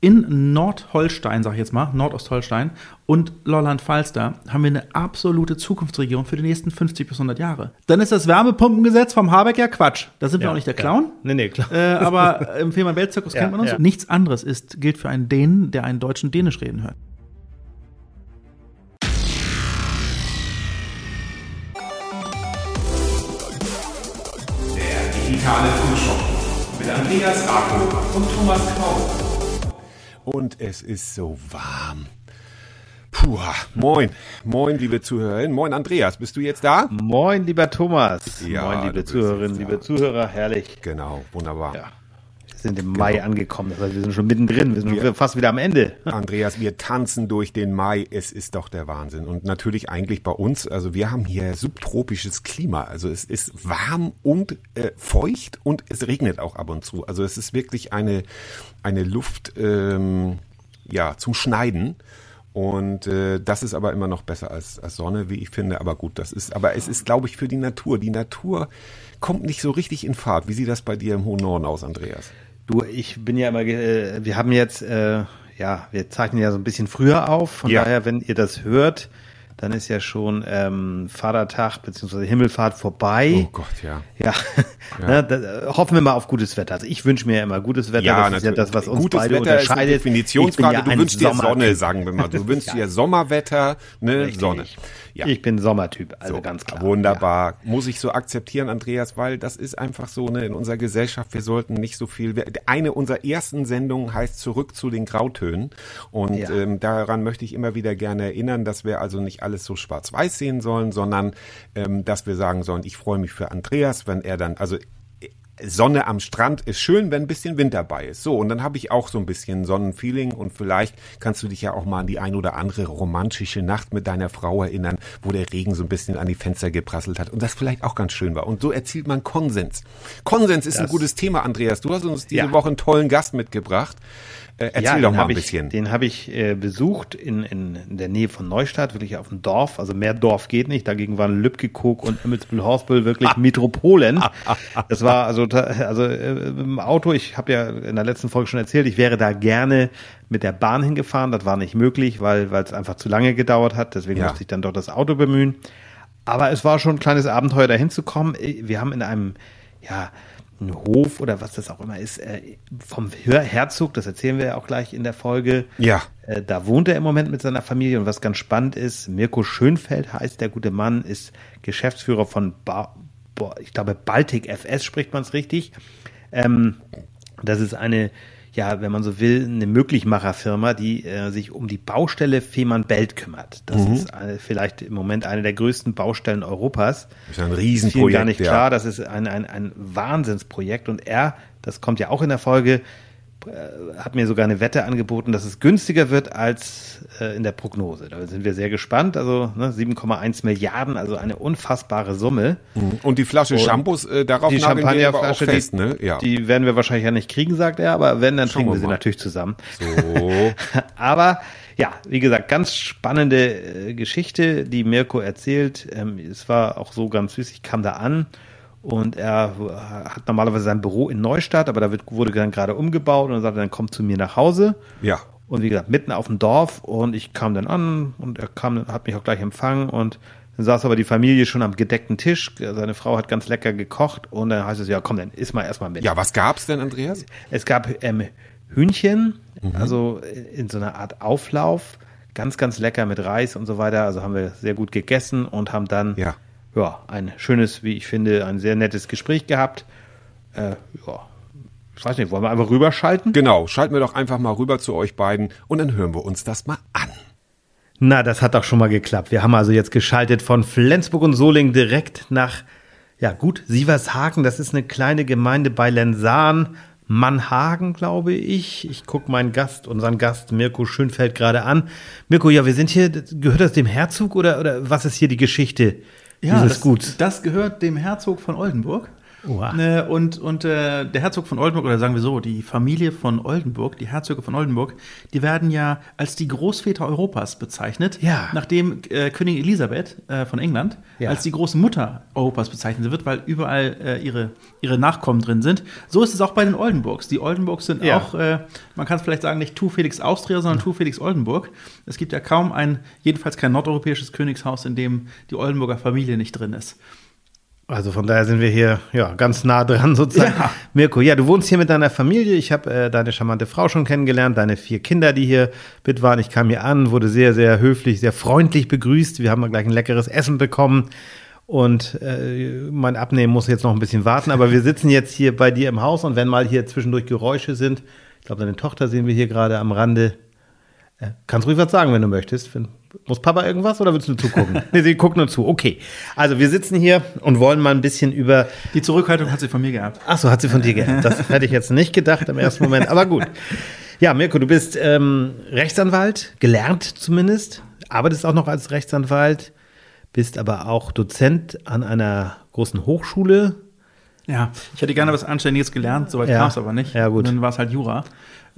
in Nordholstein, sag ich jetzt mal, Nordostholstein und Lolland-Falster haben wir eine absolute Zukunftsregion für die nächsten 50 bis 100 Jahre. Dann ist das Wärmepumpengesetz vom Habeck ja Quatsch. Da sind wir Ja, auch nicht der ja. Clown. Nee, nee, klar. Äh, aber im Fehmarn Weltzirkus Ja, kennt man uns. ja. Nichts anderes ist, gilt für einen Dänen, der einen Deutschen Dänisch reden hört. Der digitale Frühschoppen mit Andreas Rakow und Thomas Krause. Und es ist so warm. Puh, moin, moin, liebe Zuhörerinnen. Moin, Andreas, bist du jetzt da? Moin, lieber Thomas. Ja, Moin, liebe Zuhörerinnen, liebe Zuhörer. Herrlich. Genau, wunderbar. Ja. Wir sind im Mai angekommen. Das heißt, wir sind schon mittendrin. Wir sind Wir- fast wieder am Ende. Andreas, wir tanzen durch den Mai. Es ist doch der Wahnsinn. Und natürlich eigentlich bei uns, also wir haben hier subtropisches Klima. Also es ist warm und äh, feucht und es regnet auch ab und zu. Also es ist wirklich eine, eine Luft ähm, ja, zum Schneiden. Und äh, das ist aber immer noch besser als, als Sonne, wie ich finde. Aber gut, das ist, aber es ist, glaube ich, für die Natur. Die Natur kommt nicht so richtig in Fahrt. Wie sieht das bei dir im hohen Norden aus, Andreas? Du, ich bin ja immer, äh, wir haben jetzt, äh, ja, wir zeichnen ja so ein bisschen früher auf. Von Ja. daher, wenn ihr das hört, dann ist ja schon ähm, Vatertag bzw. Himmelfahrt vorbei. Oh Gott, ja. Ja, Ne, da, äh, hoffen wir mal auf gutes Wetter. Also ich wünsche mir ja immer gutes Wetter. Ja, das ist ja das, was uns Gutes beide Wetter ist eine unterscheidet. Definitionsfrage. Ich bin ja du wünschst dir Sonne, sagen wir mal. Du wünschst Ja. dir Sommerwetter, ne, Richtig. Sonne. Ja. Ich bin Sommertyp, also So, ganz klar. Wunderbar. Muss ich so akzeptieren, Andreas, weil das ist einfach so, ne, in unserer Gesellschaft, wir sollten nicht so viel. wir- Eine unserer ersten Sendungen heißt Zurück zu den Grautönen. Und Ja. ähm, daran möchte ich immer wieder gerne erinnern, dass wir also nicht alles so schwarz-weiß sehen sollen, sondern ähm, dass wir sagen sollen, ich freue mich für Andreas, wenn er dann, also Sonne am Strand ist schön, wenn ein bisschen Wind dabei ist. So, und dann habe ich auch so ein bisschen Sonnenfeeling und vielleicht kannst du dich ja auch mal an die ein oder andere romantische Nacht mit deiner Frau erinnern, wo der Regen so ein bisschen an die Fenster geprasselt hat und das vielleicht auch ganz schön war. Und so erzielt man Konsens. Konsens ist ein Das- gutes Thema, Andreas. Du hast uns diese Ja. Woche einen tollen Gast mitgebracht. Äh, erzähl ja, doch den mal ein ich, bisschen. Den habe ich äh, besucht in, in, in der Nähe von Neustadt, wirklich auf dem Dorf. Also mehr Dorf geht nicht. Dagegen waren Lübkekog und Immelsbüll-Horsbüll wirklich Metropolen. Das war also, also äh, im Auto, ich habe ja in der letzten Folge schon erzählt, ich wäre da gerne mit der Bahn hingefahren. Das war nicht möglich, weil weil es einfach zu lange gedauert hat. Deswegen Ja. musste ich dann doch das Auto bemühen. Aber es war schon ein kleines Abenteuer, da hinzukommen. Wir haben in einem, ja, einen Hof oder was das auch immer ist, äh, vom Her- Herzog, das erzählen wir ja auch gleich in der Folge. Ja. Äh, Da wohnt er im Moment mit seiner Familie und was ganz spannend ist, Mirko Schönfeld heißt der gute Mann, ist Geschäftsführer von, ba ich glaube, Baltic FS spricht man es richtig. Ähm, das ist eine, ja, wenn man so will, eine Möglichmacherfirma, die äh, sich um die Baustelle Fehmarn-Belt kümmert. Das ist eine, vielleicht im Moment eine der größten Baustellen Europas. Das ist ein Ist Riesenprojekt. vielen gar nicht ja. klar, das ist ein, ein, ein Wahnsinnsprojekt und er, das kommt ja auch in der Folge, äh, hat mir sogar eine Wette angeboten, dass es günstiger wird als äh, in der Prognose. Da sind wir sehr gespannt. Also ne, 7,1 Milliarden, also eine unfassbare Summe. Und die Flasche Und Shampoos, äh, darauf Die aber auch Champagnerflasche, fest, die, ne? Ja. die werden wir wahrscheinlich ja nicht kriegen, sagt er, aber wenn, dann Schauen trinken wir wir sie natürlich zusammen. So. Aber ja, wie gesagt, ganz spannende äh, Geschichte, die Mirko erzählt. Ähm, es war auch so ganz süß. Ich kam da an und er hat normalerweise sein Büro in Neustadt, aber da wird, wurde dann gerade umgebaut und er sagte, dann kommt zu mir nach Hause. Ja. Und wie gesagt, mitten auf dem Dorf und ich kam dann an und er kam, hat mich auch gleich empfangen und dann saß aber die Familie schon am gedeckten Tisch. Seine Frau hat ganz lecker gekocht und dann heißt es, ja komm, dann iss mal erstmal mit. Ja, was gab's denn, Andreas? Es gab ähm, Hühnchen, Mhm. also in so einer Art Auflauf, ganz, ganz lecker mit Reis und so weiter. Also haben wir sehr gut gegessen und haben dann Ja. Ja, ein schönes, wie ich finde, ein sehr nettes Gespräch gehabt. Äh, ja, ich weiß nicht, wollen wir einfach rüberschalten? Genau, schalten wir doch einfach mal rüber zu euch beiden und dann hören wir uns das mal an. Na, das hat doch schon mal geklappt. Wir haben also jetzt geschaltet von Flensburg und Soling direkt nach, ja gut, Sievershagen. Das ist eine kleine Gemeinde bei Lensahn. Mannhagen, glaube ich. Ich gucke meinen Gast, unseren Gast Mirko Schönfeld gerade an. Mirko, ja, wir sind hier, gehört das dem Herzog oder, oder was ist hier die Geschichte Ja, dieses das, Guts? das gehört dem Herzog von Oldenburg. Oha. Äh, und und äh, der Herzog von Oldenburg, oder sagen wir so, die Familie von Oldenburg, die Herzöge von Oldenburg, die werden ja als die Großväter Europas bezeichnet, Ja. nachdem äh, Königin Elisabeth äh, von England Ja. als die große Mutter Europas bezeichnet wird, weil überall äh, ihre, ihre Nachkommen drin sind. So ist es auch bei den Oldenburgs. Die Oldenburgs sind Ja. auch, äh, man kann es vielleicht sagen, nicht Tu Felix Austria, sondern Tu Felix Oldenburg. Es gibt ja kaum ein, jedenfalls kein nordeuropäisches Königshaus, in dem die Oldenburger Familie nicht drin ist. Also von daher sind wir hier ja ganz nah dran sozusagen. Ja. Mirko, ja, du wohnst hier mit deiner Familie. Ich habe äh, deine charmante Frau schon kennengelernt, deine vier Kinder, die hier mit waren. Ich kam hier an, wurde sehr, sehr höflich, sehr freundlich begrüßt. Wir haben gleich ein leckeres Essen bekommen. Und äh, mein Abnehmen muss jetzt noch ein bisschen warten, aber wir sitzen jetzt hier bei dir im Haus und wenn mal hier zwischendurch Geräusche sind, ich glaube, deine Tochter sehen wir hier gerade am Rande. Äh, kannst ruhig was sagen, wenn du möchtest. Wenn, muss Papa irgendwas oder willst du nur zugucken? nee, sie guckt nur zu. Okay. Also wir sitzen hier und wollen mal ein bisschen über. Die Zurückhaltung hat sie von mir gehabt. Ach so, hat sie von dir geerbt. Das hätte ich jetzt nicht gedacht im ersten Moment, aber gut. Ja, Mirko, du bist ähm, Rechtsanwalt, gelernt zumindest, arbeitest auch noch als Rechtsanwalt, bist aber auch Dozent an einer großen Hochschule. Ja, ich hätte gerne was Anständiges gelernt, soweit Ja. kam es aber nicht. Ja, gut. Und dann war es halt Jura.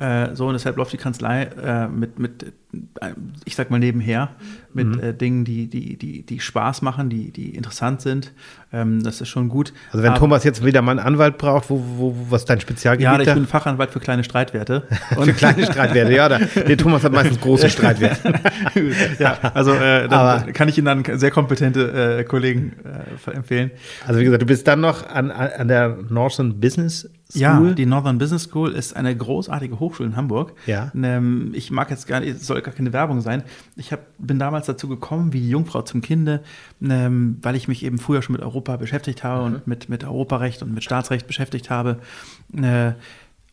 Äh, so, und deshalb läuft die Kanzlei äh, mit, mit, äh, ich sag mal nebenher, mit Mhm. äh, Dingen, die, die, die, die Spaß machen, die, die interessant sind. Ähm, das ist schon gut. Also wenn Aber- Thomas jetzt wieder mal einen Anwalt braucht, wo, wo, was ist dein Spezialgebiet Ja, ich da? bin Fachanwalt für kleine Streitwerte. für kleine Streitwerte, ja. Da, der Thomas hat meistens große Streitwerte. ja, also äh, Aber- kann ich Ihnen dann sehr kompetente äh, Kollegen äh, empfehlen. Also wie gesagt, du bist dann noch an, an der Northern Business School. Ja, die Northern Business School ist eine großartige Hochschule in Hamburg. Ja. Ähm, ich mag jetzt gar nicht, es soll gar keine Werbung sein. Ich hab, bin damals dazu gekommen, wie die Jungfrau zum Kinde, ähm, weil ich mich eben früher schon mit Europa beschäftigt habe und mit, mit Europarecht und mit Staatsrecht beschäftigt habe. Äh,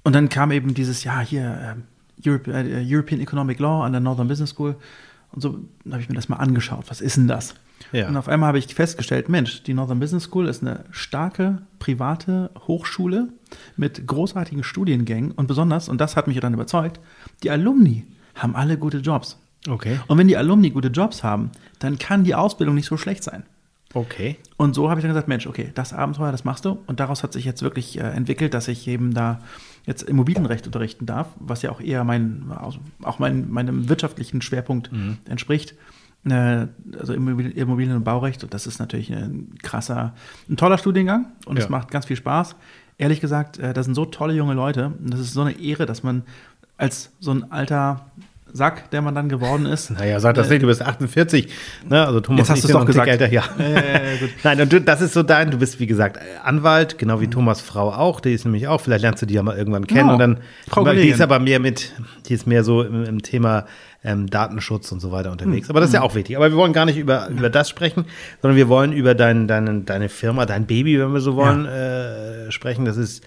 und dann kam eben dieses, ja, hier, äh, Europe, äh, European Economic Law an der Northern Business School. Und so habe ich mir das mal angeschaut. Was ist denn das? Ja. Und auf einmal habe ich festgestellt, Mensch, die Northern Business School ist eine starke private Hochschule mit großartigen Studiengängen und besonders, und das hat mich dann überzeugt, die Alumni haben alle gute Jobs. Okay. Und wenn die Alumni gute Jobs haben, dann kann die Ausbildung nicht so schlecht sein. Okay. Und so habe ich dann gesagt, Mensch, okay, das Abenteuer, das machst du. Und daraus hat sich jetzt wirklich äh, entwickelt, dass ich eben da jetzt Immobilienrecht unterrichten darf, was ja auch eher mein, also auch mein, meinem wirtschaftlichen Schwerpunkt entspricht. Äh, also Immobilien, und Baurecht. Und das ist natürlich ein krasser, ein toller Studiengang und es Ja. macht ganz viel Spaß. Ehrlich gesagt, äh, das sind so tolle junge Leute. Und das ist so eine Ehre, dass man als so ein alter Sack, der man dann geworden ist. Naja, sag das nicht, du bist 48. Ne? Also Thomas Jetzt hast sind doch gesagt. Älter, ja. Äh, gut. Nein, und du, das ist so dein, du bist wie gesagt Anwalt, genau wie Thomas Frau auch, die ist nämlich auch, vielleicht lernst du die ja mal irgendwann kennen Genau. und dann, Frau die Kollegin. ist aber mehr mit, die ist mehr so im, im Thema ähm, Datenschutz und so weiter unterwegs. Aber das ist ja auch wichtig. Aber wir wollen gar nicht über, über das sprechen, sondern wir wollen über dein, deine, deine Firma, dein Baby, wenn wir so wollen, äh, sprechen. Das ist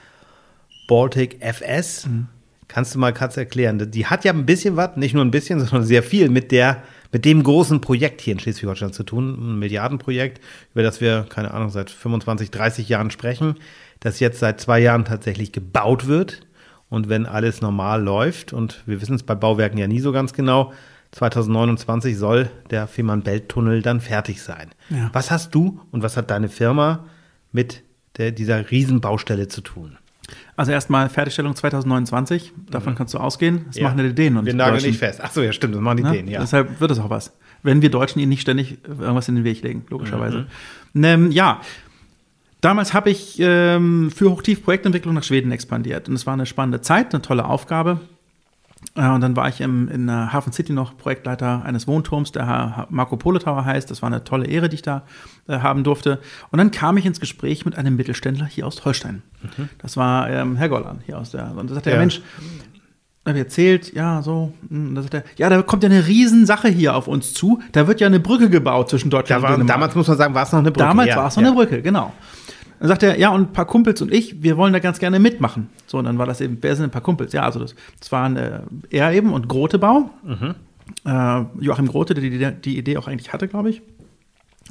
Baltic FS. Hm. Kannst du mal kurz erklären? Die hat ja ein bisschen was, nicht nur ein bisschen, sondern sehr viel mit der, mit dem großen Projekt hier in Schleswig-Holstein zu tun. Ein Milliardenprojekt, über das wir, keine Ahnung, seit 25, 30 Jahren sprechen, das jetzt seit zwei Jahren tatsächlich gebaut wird. Und wenn alles normal läuft, und wir wissen es bei Bauwerken ja nie so ganz genau, 2029 soll der Fehmarn-Belt-Tunnel dann fertig sein. Ja. Was hast du und was hat deine Firma mit der, dieser Riesenbaustelle zu tun? Also erstmal Fertigstellung 2029, davon kannst du ausgehen. Das machen ja die Dänen und Wir die nageln Deutschen. nicht fest. Ach so, ja, stimmt, das machen die Ne? Dänen, ja. Deshalb wird es auch was. Wenn wir Deutschen ihnen nicht ständig irgendwas in den Weg legen, logischerweise. Mhm. Ähm, ja, damals habe ich ähm, für Hochtief-Projektentwicklung nach Schweden expandiert. Und es war eine spannende Zeit, eine tolle Aufgabe. Äh, und dann war ich im, in der Hafen City noch Projektleiter eines Wohnturms, der Marco Polo Tower heißt. Das war eine tolle Ehre, die ich da äh, haben durfte. Und dann kam ich ins Gespräch mit einem Mittelständler hier aus Holstein. Das war ähm, Herr Gollan hier aus der. Und da sagte er, Ja. Mensch, hab ich erzählt, ja, so. hm, Und da sagt er, ja, da kommt ja eine Riesensache hier auf uns zu. Da wird ja eine Brücke gebaut zwischen Da Deutschland war, und Dänemark. damals muss man sagen, war es noch eine Brücke. Damals ja, war es noch ja. eine Brücke, genau. Dann sagt er, ja, und ein paar Kumpels und ich, wir wollen da ganz gerne mitmachen. So, und dann war das eben, wer sind ein paar Kumpels? Ja, also das, das waren äh, er eben und Grotebau. Mhm. Äh, Joachim Grote, der die, die Idee auch eigentlich hatte, glaube ich.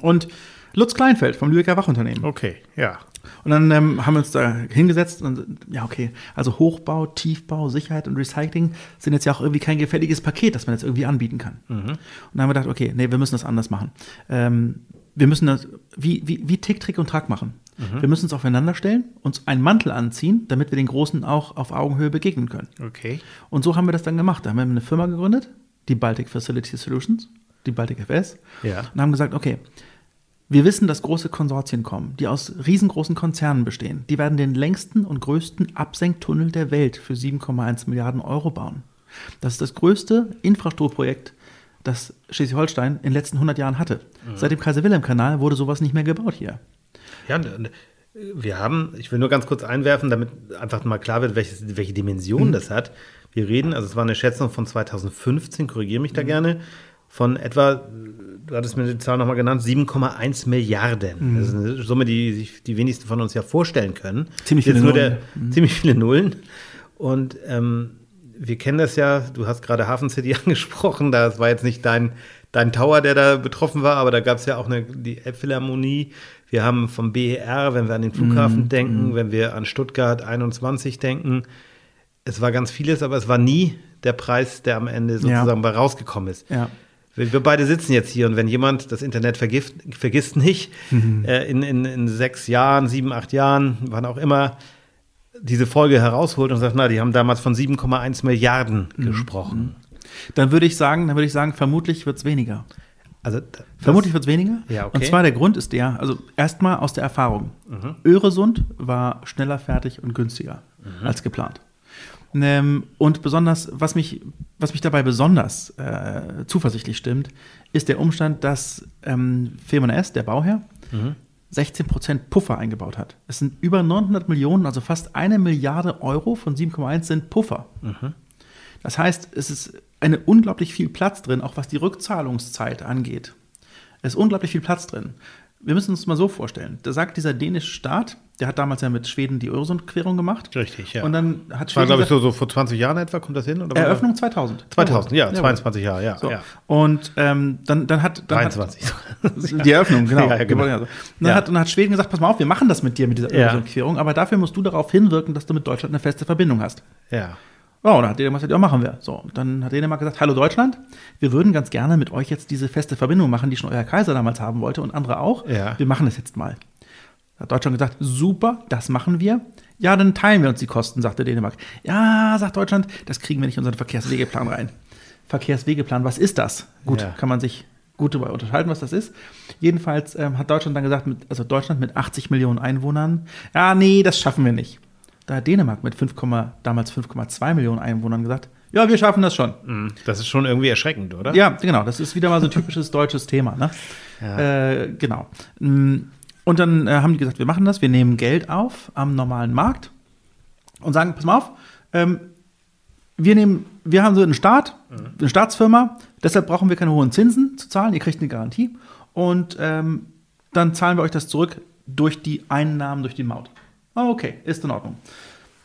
Und Lutz Kleinfeld vom Lübecker Wachunternehmen. Okay, ja. Und dann ähm, haben wir uns da hingesetzt und ja, okay, also Hochbau, Tiefbau, Sicherheit und Recycling sind jetzt ja auch irgendwie kein gefälliges Paket, das man jetzt irgendwie anbieten kann. Und dann haben wir gedacht, okay, nee, wir müssen das anders machen. Ähm, wir müssen das wie, wie, wie Tick, Trick und Track machen. Wir müssen uns aufeinander stellen, uns einen Mantel anziehen, damit wir den Großen auch auf Augenhöhe begegnen können. Okay. Und so haben wir das dann gemacht. Da haben wir eine Firma gegründet, die Baltic Facility Solutions, die Baltic FS, Ja. und haben gesagt, okay, wir wissen, dass große Konsortien kommen, die aus riesengroßen Konzernen bestehen. Die werden den längsten und größten Absenktunnel der Welt für 7,1 Milliarden Euro bauen. Das ist das größte Infrastrukturprojekt, das Schleswig-Holstein in den letzten 100 Jahren hatte. Seit dem Kaiser-Wilhelm-Kanal wurde sowas nicht mehr gebaut hier. Ja, und, und, wir haben, ich will nur ganz kurz einwerfen, damit einfach mal klar wird, welches, welche Dimension das hat. Wir reden, also es war eine Schätzung von 2015, korrigiere mich da gerne, von etwa, du hattest mir die Zahl nochmal genannt, 7,1 Milliarden. Das ist eine Summe, die sich die wenigsten von uns ja vorstellen können. Ziemlich viele Nullen. Der, Ziemlich viele Nullen. Und ähm, wir kennen das ja, du hast gerade Hafen City angesprochen, das war jetzt nicht dein, dein Tower, der da betroffen war, aber da gab es ja auch eine, die Elbphilharmonie. Wir haben vom BER, wenn wir an den Flughafen Mhm, denken, wenn wir an Stuttgart 21 denken, es war ganz vieles, aber es war nie der Preis, der am Ende sozusagen bei rausgekommen ist. Ja. Wir, wir beide sitzen jetzt hier und wenn jemand das Internet vergift, vergisst nicht, Mhm. äh, in, in, in sechs Jahren, sieben, acht Jahren, wann auch immer, diese Folge herausholt und sagt, na, die haben damals von 7,1 Milliarden Mhm. gesprochen. Dann würde ich sagen, dann würde ich sagen, vermutlich wird es weniger. Also Vermutlich wird es weniger. Ja, okay. Und zwar der Grund ist der, also erstmal aus der Erfahrung. Öresund war schneller fertig und günstiger als geplant. Ähm, und besonders, was mich, was mich dabei besonders äh, zuversichtlich stimmt, ist der Umstand, dass ähm, Firma S, der Bauherr, 16% Puffer eingebaut hat. Es sind über 900 Millionen, also fast eine Milliarde Euro von 7,1 sind Puffer. Das heißt, es ist eine unglaublich viel Platz drin, auch was die Rückzahlungszeit angeht. Es ist unglaublich viel Platz drin. Wir müssen uns mal so vorstellen. Da sagt dieser dänische Staat, der hat damals ja mit Schweden die Öresundquerung gemacht. Richtig, ja. Und dann hat war, Schweden glaube ich, so, so vor 20 Jahren etwa, kommt das hin? Oder war Eröffnung 2000. das- 2000, ja, Jawohl. 22 Jahre, ja. So. ja. Und ähm, dann, dann hat dann 23. Hat, die Eröffnung, genau. Ja, ja, genau. Und Dann, Ja. hat, dann hat Schweden gesagt, pass mal auf, wir machen das mit dir, mit dieser. Öresundquerung, aber dafür musst du darauf hinwirken, dass du mit Deutschland eine feste Verbindung hast. ja. Ja, und dann hat Dänemark gesagt, ja, machen wir. So, und dann hat Dänemark gesagt, hallo Deutschland, wir würden ganz gerne mit euch jetzt diese feste Verbindung machen, die schon euer Kaiser damals haben wollte und andere auch. Ja. Wir machen das jetzt mal. Da hat Deutschland gesagt, super, das machen wir. Ja, dann teilen wir uns die Kosten, sagte Dänemark. Ja, sagt Deutschland, das kriegen wir nicht in unseren Verkehrswegeplan rein. Verkehrswegeplan, was ist das? Gut, Ja. kann man sich gut darüber unterhalten, was das ist. Jedenfalls ähm, hat Deutschland dann gesagt, mit, also Deutschland mit 80 Millionen Einwohnern, ja, nee, das schaffen wir nicht. Da hat Dänemark mit 5, damals 5,2 Millionen Einwohnern gesagt, ja, wir schaffen das schon. Mhm. Das ist schon irgendwie erschreckend, oder? Ja, genau, das ist wieder mal so ein typisches deutsches Thema. Ne? Äh, genau. Mm, Und dann äh, haben die gesagt, wir machen das, wir nehmen Geld auf am normalen Markt und sagen, pass mal auf, ähm, wir nehmen, wir haben so einen Staat, eine Staatsfirma, deshalb brauchen wir keine hohen Zinsen zu zahlen, ihr kriegt eine Garantie und ähm, dann zahlen wir euch das zurück durch die Einnahmen, durch die Maut. Ah, okay, ist in Ordnung.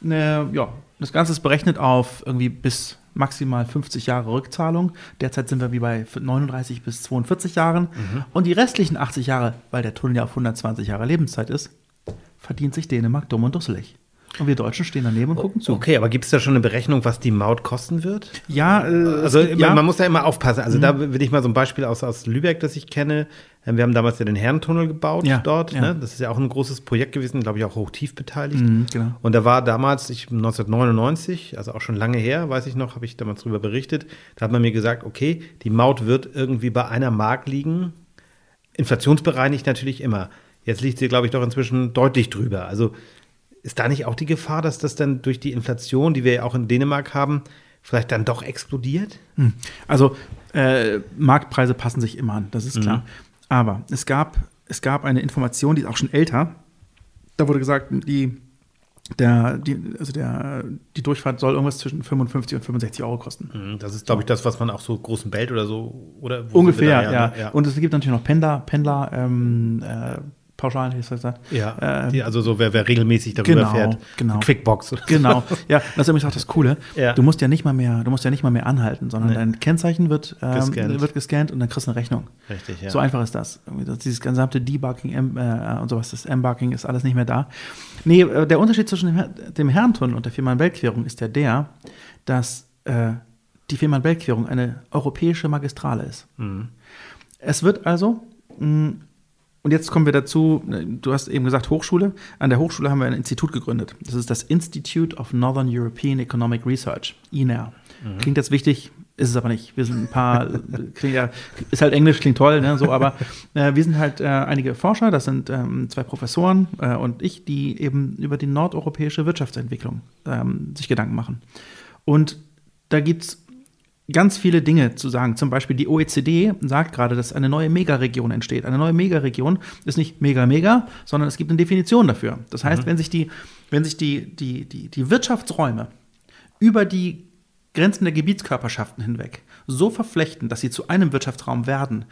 Äh, ja, das Ganze ist berechnet auf irgendwie bis maximal 50 Jahre Rückzahlung. Derzeit sind wir wie bei 39 bis 42 Jahren. Und die restlichen 80 Jahre, weil der Tunnel ja auf 120 Jahre Lebenszeit ist, verdient sich Dänemark dumm und dusselig. Und wir Deutschen stehen daneben und gucken zu. Okay, aber gibt es da schon eine Berechnung, was die Maut kosten wird? Ja, äh, Also ja. Mhm. man muss da immer aufpassen. Also da will ich mal so ein Beispiel aus, aus Lübeck, das ich kenne. Ähm, Wir haben damals ja den Herrentunnel gebaut Ja, dort. ja. Ne? Das ist ja auch ein großes Projekt gewesen, glaube ich auch hochtief beteiligt. Mhm, genau. Und da war damals, ich, 1999, also auch schon lange her, weiß ich noch, habe ich damals drüber berichtet, da hat man mir gesagt, okay, die Maut wird irgendwie bei einer Mark liegen. Inflationsbereinigt natürlich immer. Jetzt liegt sie, glaube ich, doch inzwischen deutlich drüber. Also ist da nicht auch die Gefahr, dass das dann durch die Inflation, die wir ja auch in Dänemark haben, vielleicht dann doch explodiert? Also äh, Marktpreise passen sich immer an, das ist klar. Aber es gab, es gab eine Information, die ist auch schon älter. Da wurde gesagt, die, der, die, also der, die Durchfahrt soll irgendwas zwischen 55 und 65 Euro kosten. Mhm, Das ist, glaube ich, das, was man auch so großen Belt oder so oder Ungefähr, wir ja. da? ja. Und es gibt natürlich noch Pendler, Pendler, ähm, äh, Pauschalen, wie ist das da? ja, Ähm, die, also so wer, wer regelmäßig darüber genau, fährt, genau. Quickbox. so. Genau, ja, das ist übrigens auch das Coole. Ja. Du musst ja nicht mal mehr, du musst ja nicht mal mehr anhalten, sondern Nee. dein Kennzeichen wird, ähm, Gescannt. wird gescannt und dann kriegst du eine Rechnung. Richtig, ja. So einfach ist das. Dieses gesamte Debugging em- äh, und sowas, das Embarking ist alles nicht mehr da. Nee, äh, der Unterschied zwischen dem, dem Herrentunnel und der Fehmarn-Belt-Querung ist ja der, dass äh, die Fehmarn-Belt-Querung eine europäische Magistrale ist. Mhm. Es wird also mh, Und jetzt kommen wir dazu, du hast eben gesagt Hochschule. An der Hochschule haben wir ein Institut gegründet. Das ist das Institute of Northern European Economic Research, INER. Klingt jetzt wichtig, ist es aber nicht. Wir sind ein paar, klingt ja, ist halt Englisch, klingt toll, ne, so, aber äh, wir sind halt äh, einige Forscher, das sind ähm, zwei Professoren äh, und ich, die eben über die nordeuropäische Wirtschaftsentwicklung ähm, sich Gedanken machen. Und da gibt es ganz viele Dinge zu sagen. Zum Beispiel die OECD sagt gerade, dass eine neue Megaregion entsteht. Eine neue Megaregion ist nicht mega mega, sondern es gibt eine Definition dafür. Das heißt, wenn sich die, wenn sich die, die, die, die Wirtschaftsräume über die Grenzen der Gebietskörperschaften hinweg so verflechten, dass sie zu einem Wirtschaftsraum werden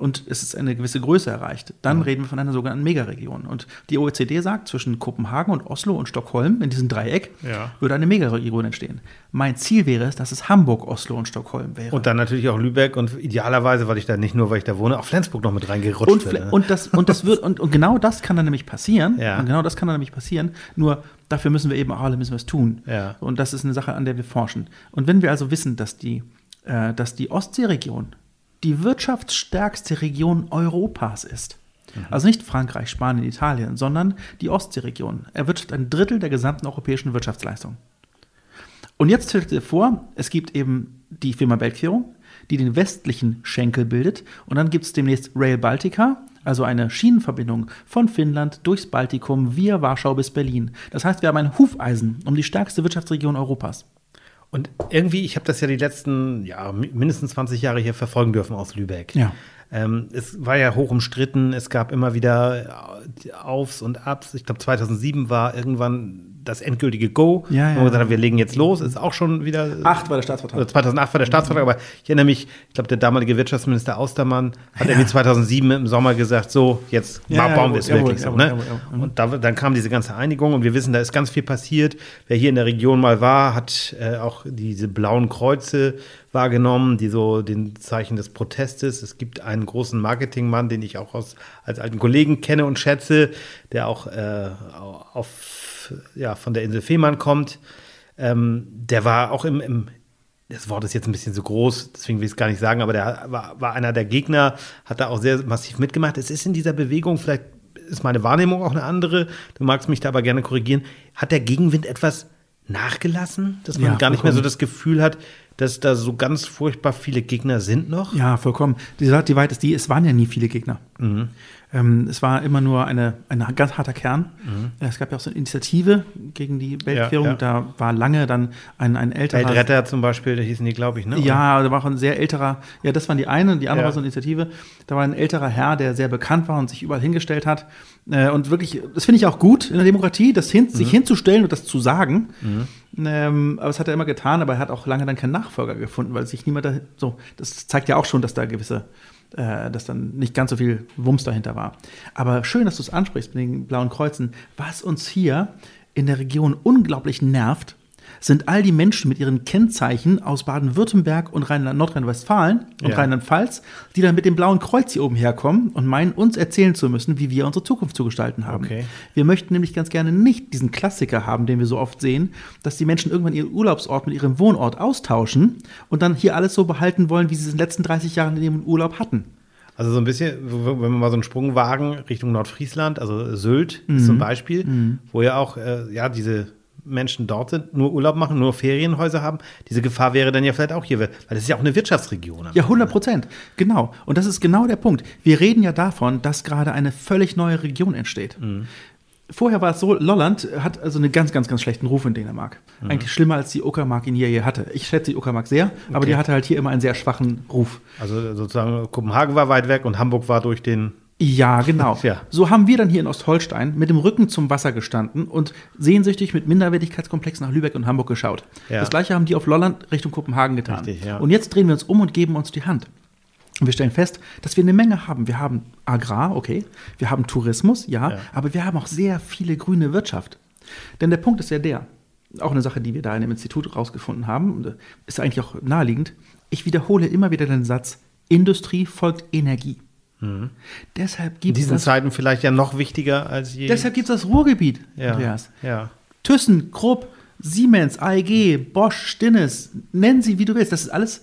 und es ist eine gewisse Größe erreicht, dann reden wir von einer sogenannten Megaregion. Und die OECD sagt, zwischen Kopenhagen und Oslo und Stockholm, in diesem Dreieck, Ja. würde eine Megaregion entstehen. Mein Ziel wäre es, dass es Hamburg, Oslo und Stockholm wäre. Und dann natürlich auch Lübeck und idealerweise, weil ich da nicht nur, weil ich da wohne, auch Flensburg noch mit reingerutscht und, fle- ne? und, das, und, das wird, und, und genau das kann dann nämlich passieren. Ja. Und genau das kann dann nämlich passieren. Nur dafür müssen wir eben auch alle müssen es tun. Ja. Und das ist eine Sache, an der wir forschen. Und wenn wir also wissen, dass die, äh, dass die Ostseeregion die wirtschaftsstärkste Region Europas ist, Mhm. also nicht Frankreich, Spanien, Italien, sondern die Ostseeregion, erwirtschaftet ein Drittel der gesamten europäischen Wirtschaftsleistung. Und jetzt stellt dir vor, es gibt eben die Firma Beltquerung, die den westlichen Schenkel bildet. Und dann gibt es demnächst Rail Baltica, also eine Schienenverbindung von Finnland durchs Baltikum via Warschau bis Berlin. Das heißt, wir haben ein Hufeisen um die stärkste Wirtschaftsregion Europas. Und irgendwie, ich habe das ja die letzten, ja, mi- mindestens 20 Jahre hier verfolgen dürfen aus Lübeck. Ja. Ähm, es war ja hoch umstritten, es gab immer wieder äh, Aufs und Abs. Ich glaube, 2007 war irgendwann das endgültige Go. Ja, ja, gesagt ja. wir legen jetzt los. Ist auch schon wieder. Acht war der Staatsvertrag. 2008 war der Staatsvertrag, aber ich erinnere mich, ich glaube, der damalige Wirtschaftsminister Austermann hat irgendwie 2007 im Sommer gesagt, so, jetzt Ja, ja, bauen wir es wirklich so. Ne? jawohl. Und da, dann kam diese ganze Einigung und wir wissen, da ist ganz viel passiert. Wer hier in der Region mal war, hat äh, auch diese blauen Kreuze wahrgenommen, die so den Zeichen des Protestes. Es gibt einen großen Marketingmann, den ich auch aus, als alten Kollegen kenne und schätze, der auch äh, auf, ja, von der Insel Fehmarn kommt. Ähm, der war auch im, im, das Wort ist jetzt ein bisschen so groß, deswegen will ich es gar nicht sagen, aber der war, war einer der Gegner, hat da auch sehr massiv mitgemacht. Es ist in dieser Bewegung, vielleicht ist meine Wahrnehmung auch eine andere, du magst mich da aber gerne korrigieren, hat der Gegenwind etwas nachgelassen, dass man Ja, gar nicht mehr so das Gefühl hat, dass da so ganz furchtbar viele Gegner sind noch? Ja, vollkommen. Die, Sache- die Wahrheit ist die, es waren ja nie viele Gegner. Ähm, es war immer nur eine, ein ganz harter Kern. Es gab ja auch so eine Initiative gegen die Weltquerung. ja. Da war lange dann ein, ein älterer. Weltretter zum Beispiel, da hießen die, glaube ich, ne? Ja, da war auch ein sehr älterer, ja, das waren die eine, die andere Ja. war so eine Initiative. Da war ein älterer Herr, der sehr bekannt war und sich überall hingestellt hat. Äh, und wirklich, das finde ich auch gut in der Demokratie, das hin, sich hinzustellen und das zu sagen. Ähm, aber das hat er immer getan, aber er hat auch lange dann keinen Nachfolger gefunden, weil sich niemand da, so, das zeigt ja auch schon, dass da gewisse, äh, dass dann nicht ganz so viel Wumms dahinter war. Aber schön, dass du es ansprichst mit den blauen Kreuzen. Was uns hier in der Region unglaublich nervt, sind all die Menschen mit ihren Kennzeichen aus Baden-Württemberg und Rheinland- Nordrhein-Westfalen und Ja. Rheinland-Pfalz, die dann mit dem blauen Kreuz hier oben herkommen und meinen, uns erzählen zu müssen, wie wir unsere Zukunft zu gestalten haben. Okay. Wir möchten nämlich ganz gerne nicht diesen Klassiker haben, den wir so oft sehen, dass die Menschen irgendwann ihren Urlaubsort mit ihrem Wohnort austauschen und dann hier alles so behalten wollen, wie sie es in den letzten 30 Jahren in ihrem Urlaub hatten. Also so ein bisschen, wenn wir mal so einen Sprung wagen Richtung Nordfriesland, also Sylt Mhm. zum Beispiel, wo ja auch äh, ja diese Menschen dort sind, nur Urlaub machen, nur Ferienhäuser haben. Diese Gefahr wäre dann ja vielleicht auch hier, weil das ist ja auch eine Wirtschaftsregion. Ja, 100 Prozent. Genau. Und das ist genau der Punkt. Wir reden ja davon, dass gerade eine völlig neue Region entsteht. Vorher war es so, Lolland hat also einen ganz, ganz, ganz schlechten Ruf in Dänemark. Eigentlich schlimmer als die Uckermark ihn hier, hier hatte. Ich schätze die Uckermark sehr, aber die hatte halt hier immer einen sehr schwachen Ruf. Also sozusagen Kopenhagen war weit weg und Hamburg war durch den Ja, genau. Ja. So haben wir dann hier in Ostholstein mit dem Rücken zum Wasser gestanden und sehnsüchtig mit Minderwertigkeitskomplex nach Lübeck und Hamburg geschaut. Ja. Das gleiche haben die auf Lolland Richtung Kopenhagen getan. Richtig, ja. Und jetzt drehen wir uns um und geben uns die Hand. Und wir stellen fest, dass wir eine Menge haben. Wir haben Agrar, okay. Wir haben Tourismus, ja, aber wir haben auch sehr viele grüne Wirtschaft. Denn der Punkt ist ja der, auch eine Sache, die wir da in dem Institut rausgefunden haben, äh, ist eigentlich auch naheliegend. Ich wiederhole immer wieder den Satz, Industrie folgt Energie. Deshalb in gibt es diesen das, Zeiten vielleicht ja noch wichtiger als je. deshalb gibt's das Ruhrgebiet, ja, Andreas. ja. Thyssen, Krupp, Siemens, AEG, Bosch, Stinnes, nennen sie, wie du willst. Das ist alles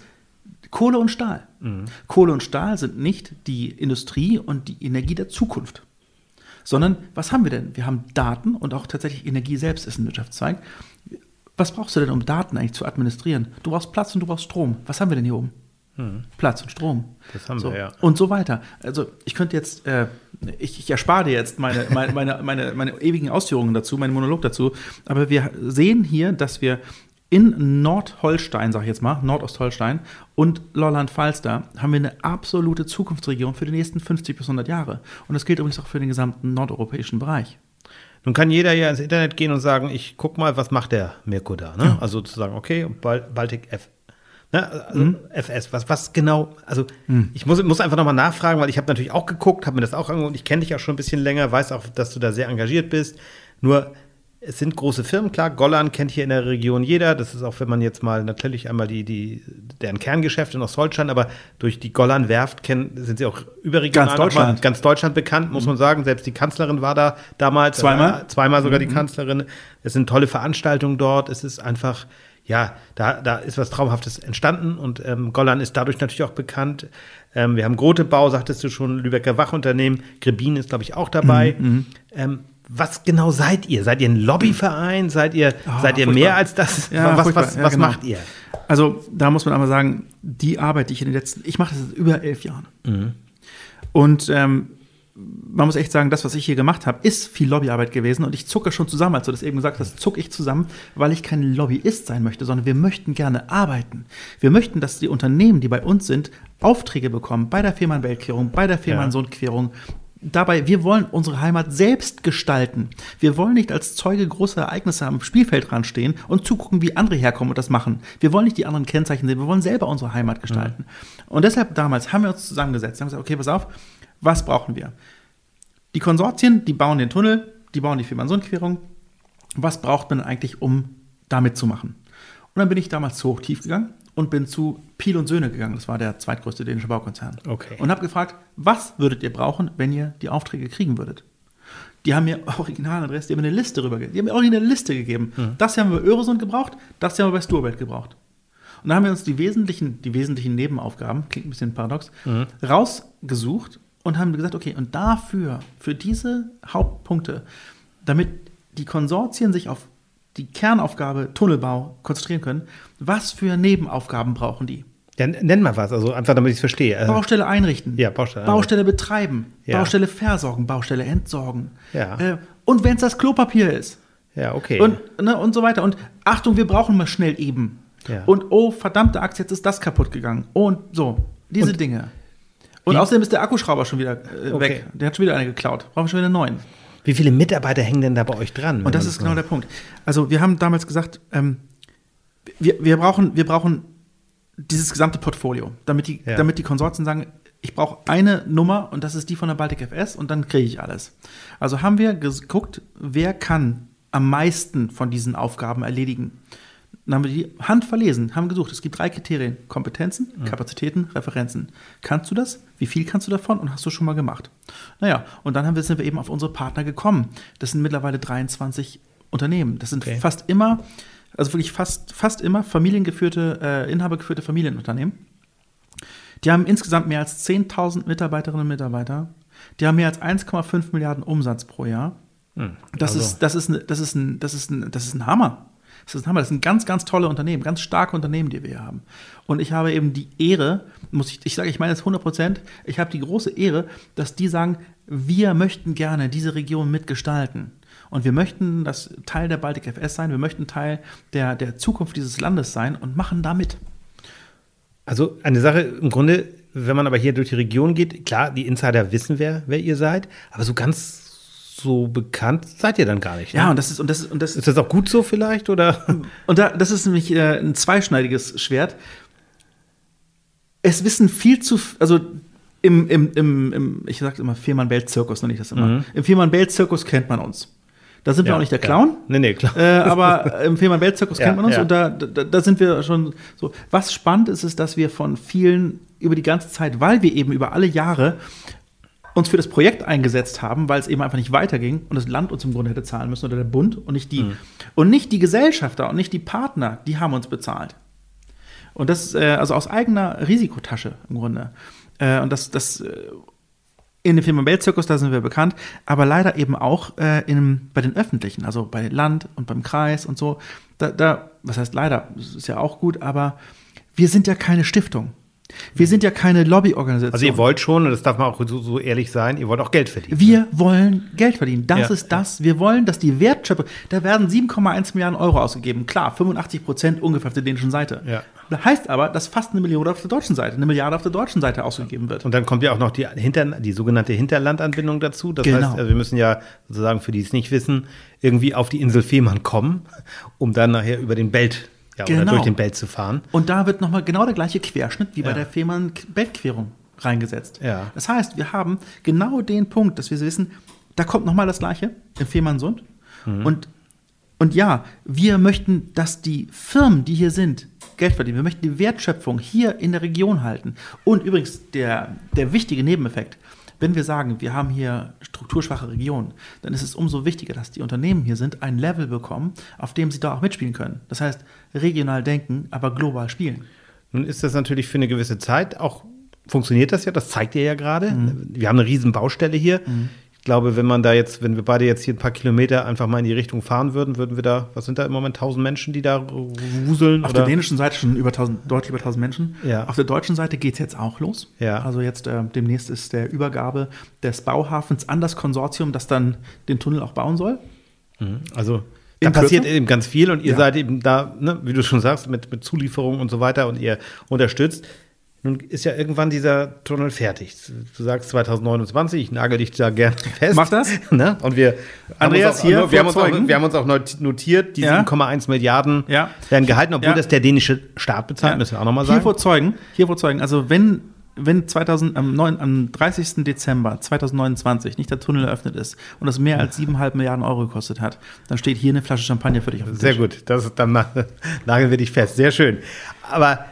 Kohle und Stahl. Kohle und Stahl sind nicht die Industrie und die Energie der Zukunft. Sondern was haben wir denn? Wir haben Daten und auch tatsächlich Energie selbst ist ein Wirtschaftszweig. Was brauchst du denn, um Daten eigentlich zu administrieren? Du brauchst Platz und du brauchst Strom. Was haben wir denn hier oben? Platz und Strom. Das haben so. wir, ja. Und so weiter. Also ich könnte jetzt, äh, ich, ich erspare dir jetzt meine, meine, meine, meine, meine ewigen Ausführungen dazu, meinen Monolog dazu, aber wir sehen hier, dass wir in Nordholstein, sag ich jetzt mal, Nordostholstein und Lolland-Falster haben wir eine absolute Zukunftsregion für die nächsten 50 bis 100 Jahre. Und das gilt übrigens auch für den gesamten nordeuropäischen Bereich. Nun kann jeder ja ins Internet gehen und sagen, ich guck mal, was macht der Mirko da. Ne? Also zu sagen, okay, Bal Baltic F. Ne? Also FS, was, was genau, also ich muss, muss einfach nochmal nachfragen, weil ich habe natürlich auch geguckt, habe mir das auch angeguckt, ich kenne dich auch schon ein bisschen länger, weiß auch, dass du da sehr engagiert bist. Nur es sind große Firmen, klar, Gollan kennt hier in der Region jeder. Das ist auch, wenn man jetzt mal natürlich einmal die, die, deren Kerngeschäfte in Ostdeutschland, aber durch die Gollan-Werft kennen, sind sie auch überregional Ganz Deutschland. ganz Deutschland bekannt, muss man sagen. Selbst die Kanzlerin war da damals. Zweimal? Äh, zweimal sogar die Kanzlerin. Es sind tolle Veranstaltungen dort. Es ist einfach, ja, da, da ist was Traumhaftes entstanden und ähm, Gollan ist dadurch natürlich auch bekannt. Ähm, wir haben Grotebau, sagtest du schon, Lübecker Wachunternehmen. Grebin ist, glaube ich, auch dabei. Ähm, was genau seid ihr? Seid ihr ein Lobbyverein? Seid ihr, Ah, seid ihr furchtbar. mehr als das? Ja, was furchtbar. was, Ja, was genau. macht ihr? Also da muss man einmal sagen, die Arbeit, die ich in den letzten, ich mache das seit über elf Jahren. Und ähm, man muss echt sagen, das, was ich hier gemacht habe, ist viel Lobbyarbeit gewesen und ich zucke schon zusammen, als du das eben gesagt hast, zucke ich zusammen, weil ich kein Lobbyist sein möchte, sondern wir möchten gerne arbeiten. Wir möchten, dass die Unternehmen, die bei uns sind, Aufträge bekommen bei der Fehmarn-Weltquerung, bei der Fehmarn-Sohn-Querung. Dabei, wir wollen unsere Heimat selbst gestalten. Wir wollen nicht als Zeuge großer Ereignisse am Spielfeldrand stehen und zugucken, wie andere herkommen und das machen. Wir wollen nicht die anderen Kennzeichen sehen, wir wollen selber unsere Heimat gestalten. Und deshalb damals haben wir uns zusammengesetzt, haben gesagt, okay, pass auf, was brauchen wir? Die Konsortien, die bauen den Tunnel, die bauen die Fehmarn-Sund-Querung. Was braucht man eigentlich, um damit zu machen? Und dann bin ich damals zu Hochtief gegangen und bin zu Piel und Söhne gegangen. Das war der zweitgrößte dänische Baukonzern. Okay. Und habe gefragt, was würdet ihr brauchen, wenn ihr die Aufträge kriegen würdet? Die haben mir Originaladresse, die haben mir eine Liste rübergegeben. Die haben mir original eine Liste gegeben. Das hier haben wir bei Öresund gebraucht, das hier haben wir bei Sturbelt gebraucht. Und da haben wir uns die wesentlichen, die wesentlichen Nebenaufgaben, klingt ein bisschen paradox, rausgesucht und haben gesagt, okay, und dafür, für diese Hauptpunkte, damit die Konsortien sich auf die Kernaufgabe Tunnelbau konzentrieren können, was für Nebenaufgaben brauchen die? Ja, nenn mal was, also einfach, damit ich es verstehe. Also, Baustelle einrichten. Ja, Baustelle Baustelle betreiben. Ja. Baustelle versorgen. Baustelle entsorgen. Ja. Äh, und wenn es das Klopapier ist. ja, okay. Und, ne, und so weiter. Und Achtung, wir brauchen mal schnell eben. Ja. Und oh, verdammte Axt, jetzt ist das kaputt gegangen. Und so, diese Und Dinge. Und wie- außerdem ist der Akkuschrauber schon wieder äh, Okay. weg. Der hat schon wieder eine geklaut. Brauchen wir schon wieder einen neuen. Wie viele Mitarbeiter hängen denn da bei euch dran? Und das ist genau der Punkt. Also wir haben damals gesagt, ähm, wir, wir, brauchen, wir brauchen dieses gesamte Portfolio, damit die, Ja. damit die Konsortien sagen, ich brauche eine Nummer und das ist die von der Baltic FS und dann kriege ich alles. Also haben wir geguckt, wer kann am meisten von diesen Aufgaben erledigen. Dann haben wir die Hand verlesen, haben gesucht. Es gibt drei Kriterien: Kompetenzen, Kapazitäten, Referenzen. Kannst du das? Wie viel kannst du davon? Und hast du schon mal gemacht? Naja, und dann haben wir, sind wir eben auf unsere Partner gekommen. Das sind mittlerweile 23 Unternehmen. Das sind Okay. fast immer, also wirklich fast, fast immer familiengeführte, äh, inhabergeführte Familienunternehmen. Die haben insgesamt mehr als 10.000 Mitarbeiterinnen und Mitarbeiter. Die haben mehr als 1,5 Milliarden Umsatz pro Jahr. Das, also- ist, das, ist, das, ist ein, das, ist ein, das ist ein Hammer. Das ist ein Hammer. Das sind ganz, ganz tolle Unternehmen, ganz starke Unternehmen, die wir hier haben. Und ich habe eben die Ehre, muss ich, ich sage, ich meine es 100 Prozent, ich habe die große Ehre, dass die sagen, wir möchten gerne diese Region mitgestalten. Und wir möchten das Teil der Baltic FS sein, wir möchten Teil der, der Zukunft dieses Landes sein und machen da mit. Also eine Sache im Grunde, wenn man aber hier durch die Region geht, klar, die Insider wissen, wer, wer ihr seid, aber so ganz so bekannt seid ihr dann gar nicht. ne? Ja, und das ist, und das ist, und das Ist das auch gut so vielleicht? Oder? Und da, das ist nämlich äh, ein zweischneidiges Schwert. Es wissen viel zu, also im, im, im, im ich sage immer Viermann-Belt-Zirkus, nenne ich das immer. Im Viermann-Belt-Zirkus kennt man uns. Da sind wir auch nicht der Clown. Ja. Nee, nee, klar. Äh, aber im Fehmarn-Belt-Zirkus Ja, kennt man uns ja. und da, da, da sind wir schon so. Was spannend ist, ist, dass wir von vielen über die ganze Zeit, weil wir eben über alle Jahre uns für das Projekt eingesetzt haben, weil es eben einfach nicht weiterging und das Land uns im Grunde hätte zahlen müssen oder der Bund und nicht die Mhm. und nicht die Gesellschafter und nicht die Partner, die haben uns bezahlt. Und das, äh, also aus eigener Risikotasche im Grunde. Äh, und das, das äh, in dem Film Weltzirkus, da sind wir bekannt, aber leider eben auch äh, in, bei den öffentlichen, also bei Land und beim Kreis und so. Da, da, was heißt leider, das ist ja auch gut, aber wir sind ja keine Stiftung. Wir sind ja keine Lobbyorganisation. Also ihr wollt schon, und das darf man auch so, so ehrlich sein, ihr wollt auch Geld verdienen. Wir wollen Geld verdienen. Das Ja. ist das. Wir wollen, dass die Wertschöpfung, da werden 7,1 Milliarden Euro ausgegeben. Klar, 85 Prozent ungefähr auf der dänischen Seite. Ja. Das heißt aber, dass fast eine Million auf der deutschen Seite, eine Milliarde auf der deutschen Seite ausgegeben wird. Und dann kommt ja auch noch die, Hinter, die sogenannte Hinterlandanbindung dazu. Das Genau. heißt, also wir müssen ja sozusagen, für die es nicht wissen, irgendwie auf die Insel Fehmarn kommen, um dann nachher über den Belt ja, oder Genau. durch den Belt zu fahren. Und da wird nochmal genau der gleiche Querschnitt wie bei Ja. der Fehmarn-Beltquerung reingesetzt. Ja. Das heißt, wir haben genau den Punkt, dass wir wissen, da kommt nochmal das Gleiche im Fehmarnsund. Mhm. Und, und ja, wir möchten, dass die Firmen, die hier sind, Geld verdienen. Wir möchten die Wertschöpfung hier in der Region halten. Und übrigens, der, der wichtige Nebeneffekt, wenn wir sagen, wir haben hier strukturschwache Regionen, dann ist es umso wichtiger, dass die Unternehmen hier sind, ein Level bekommen, auf dem sie da auch mitspielen können. Das heißt, regional denken, aber global spielen. Nun ist das natürlich für eine gewisse Zeit auch, funktioniert das ja, das zeigt ihr ja gerade. Mhm. Wir haben eine riesen Baustelle hier. Ich glaube, wenn man da jetzt, wenn wir beide jetzt hier ein paar Kilometer einfach mal in die Richtung fahren würden, würden wir da, was sind da im Moment, 1000 Menschen, die da wuseln? Auf oder? der dänischen Seite schon über 1000, deutlich über 1000 Menschen. Ja. Auf der deutschen Seite geht es jetzt auch los. Ja. Also jetzt äh, demnächst ist der Übergabe des Bauhafens an das Konsortium, das dann den Tunnel auch bauen soll. Also da passiert eben ganz viel und ihr Ja. seid eben da, ne, wie du schon sagst, mit, mit Zulieferung und so weiter und ihr unterstützt. Nun ist ja irgendwann dieser Tunnel fertig. Du sagst 2029, ich nagel dich da gerne fest. Mach das. Ne? Und wir, Andreas, haben uns auch, hier wir, haben uns auch, vorzeugen. wir haben uns auch not- notiert, die Ja. 7,1 Milliarden Ja. werden gehalten, obwohl Ja. das der dänische Staat bezahlt, müssen wir auch nochmal Hier sagen. vor Zeugen, hier vor Zeugen, also wenn, wenn 2000, am, 9, am 30. Dezember 2029 nicht der Tunnel eröffnet ist und das mehr als 7,5 Milliarden Euro gekostet hat, dann steht hier eine Flasche Champagner für dich auf dem Sehr Tisch. gut, das, dann na- nageln wir dich fest. Sehr schön. Aber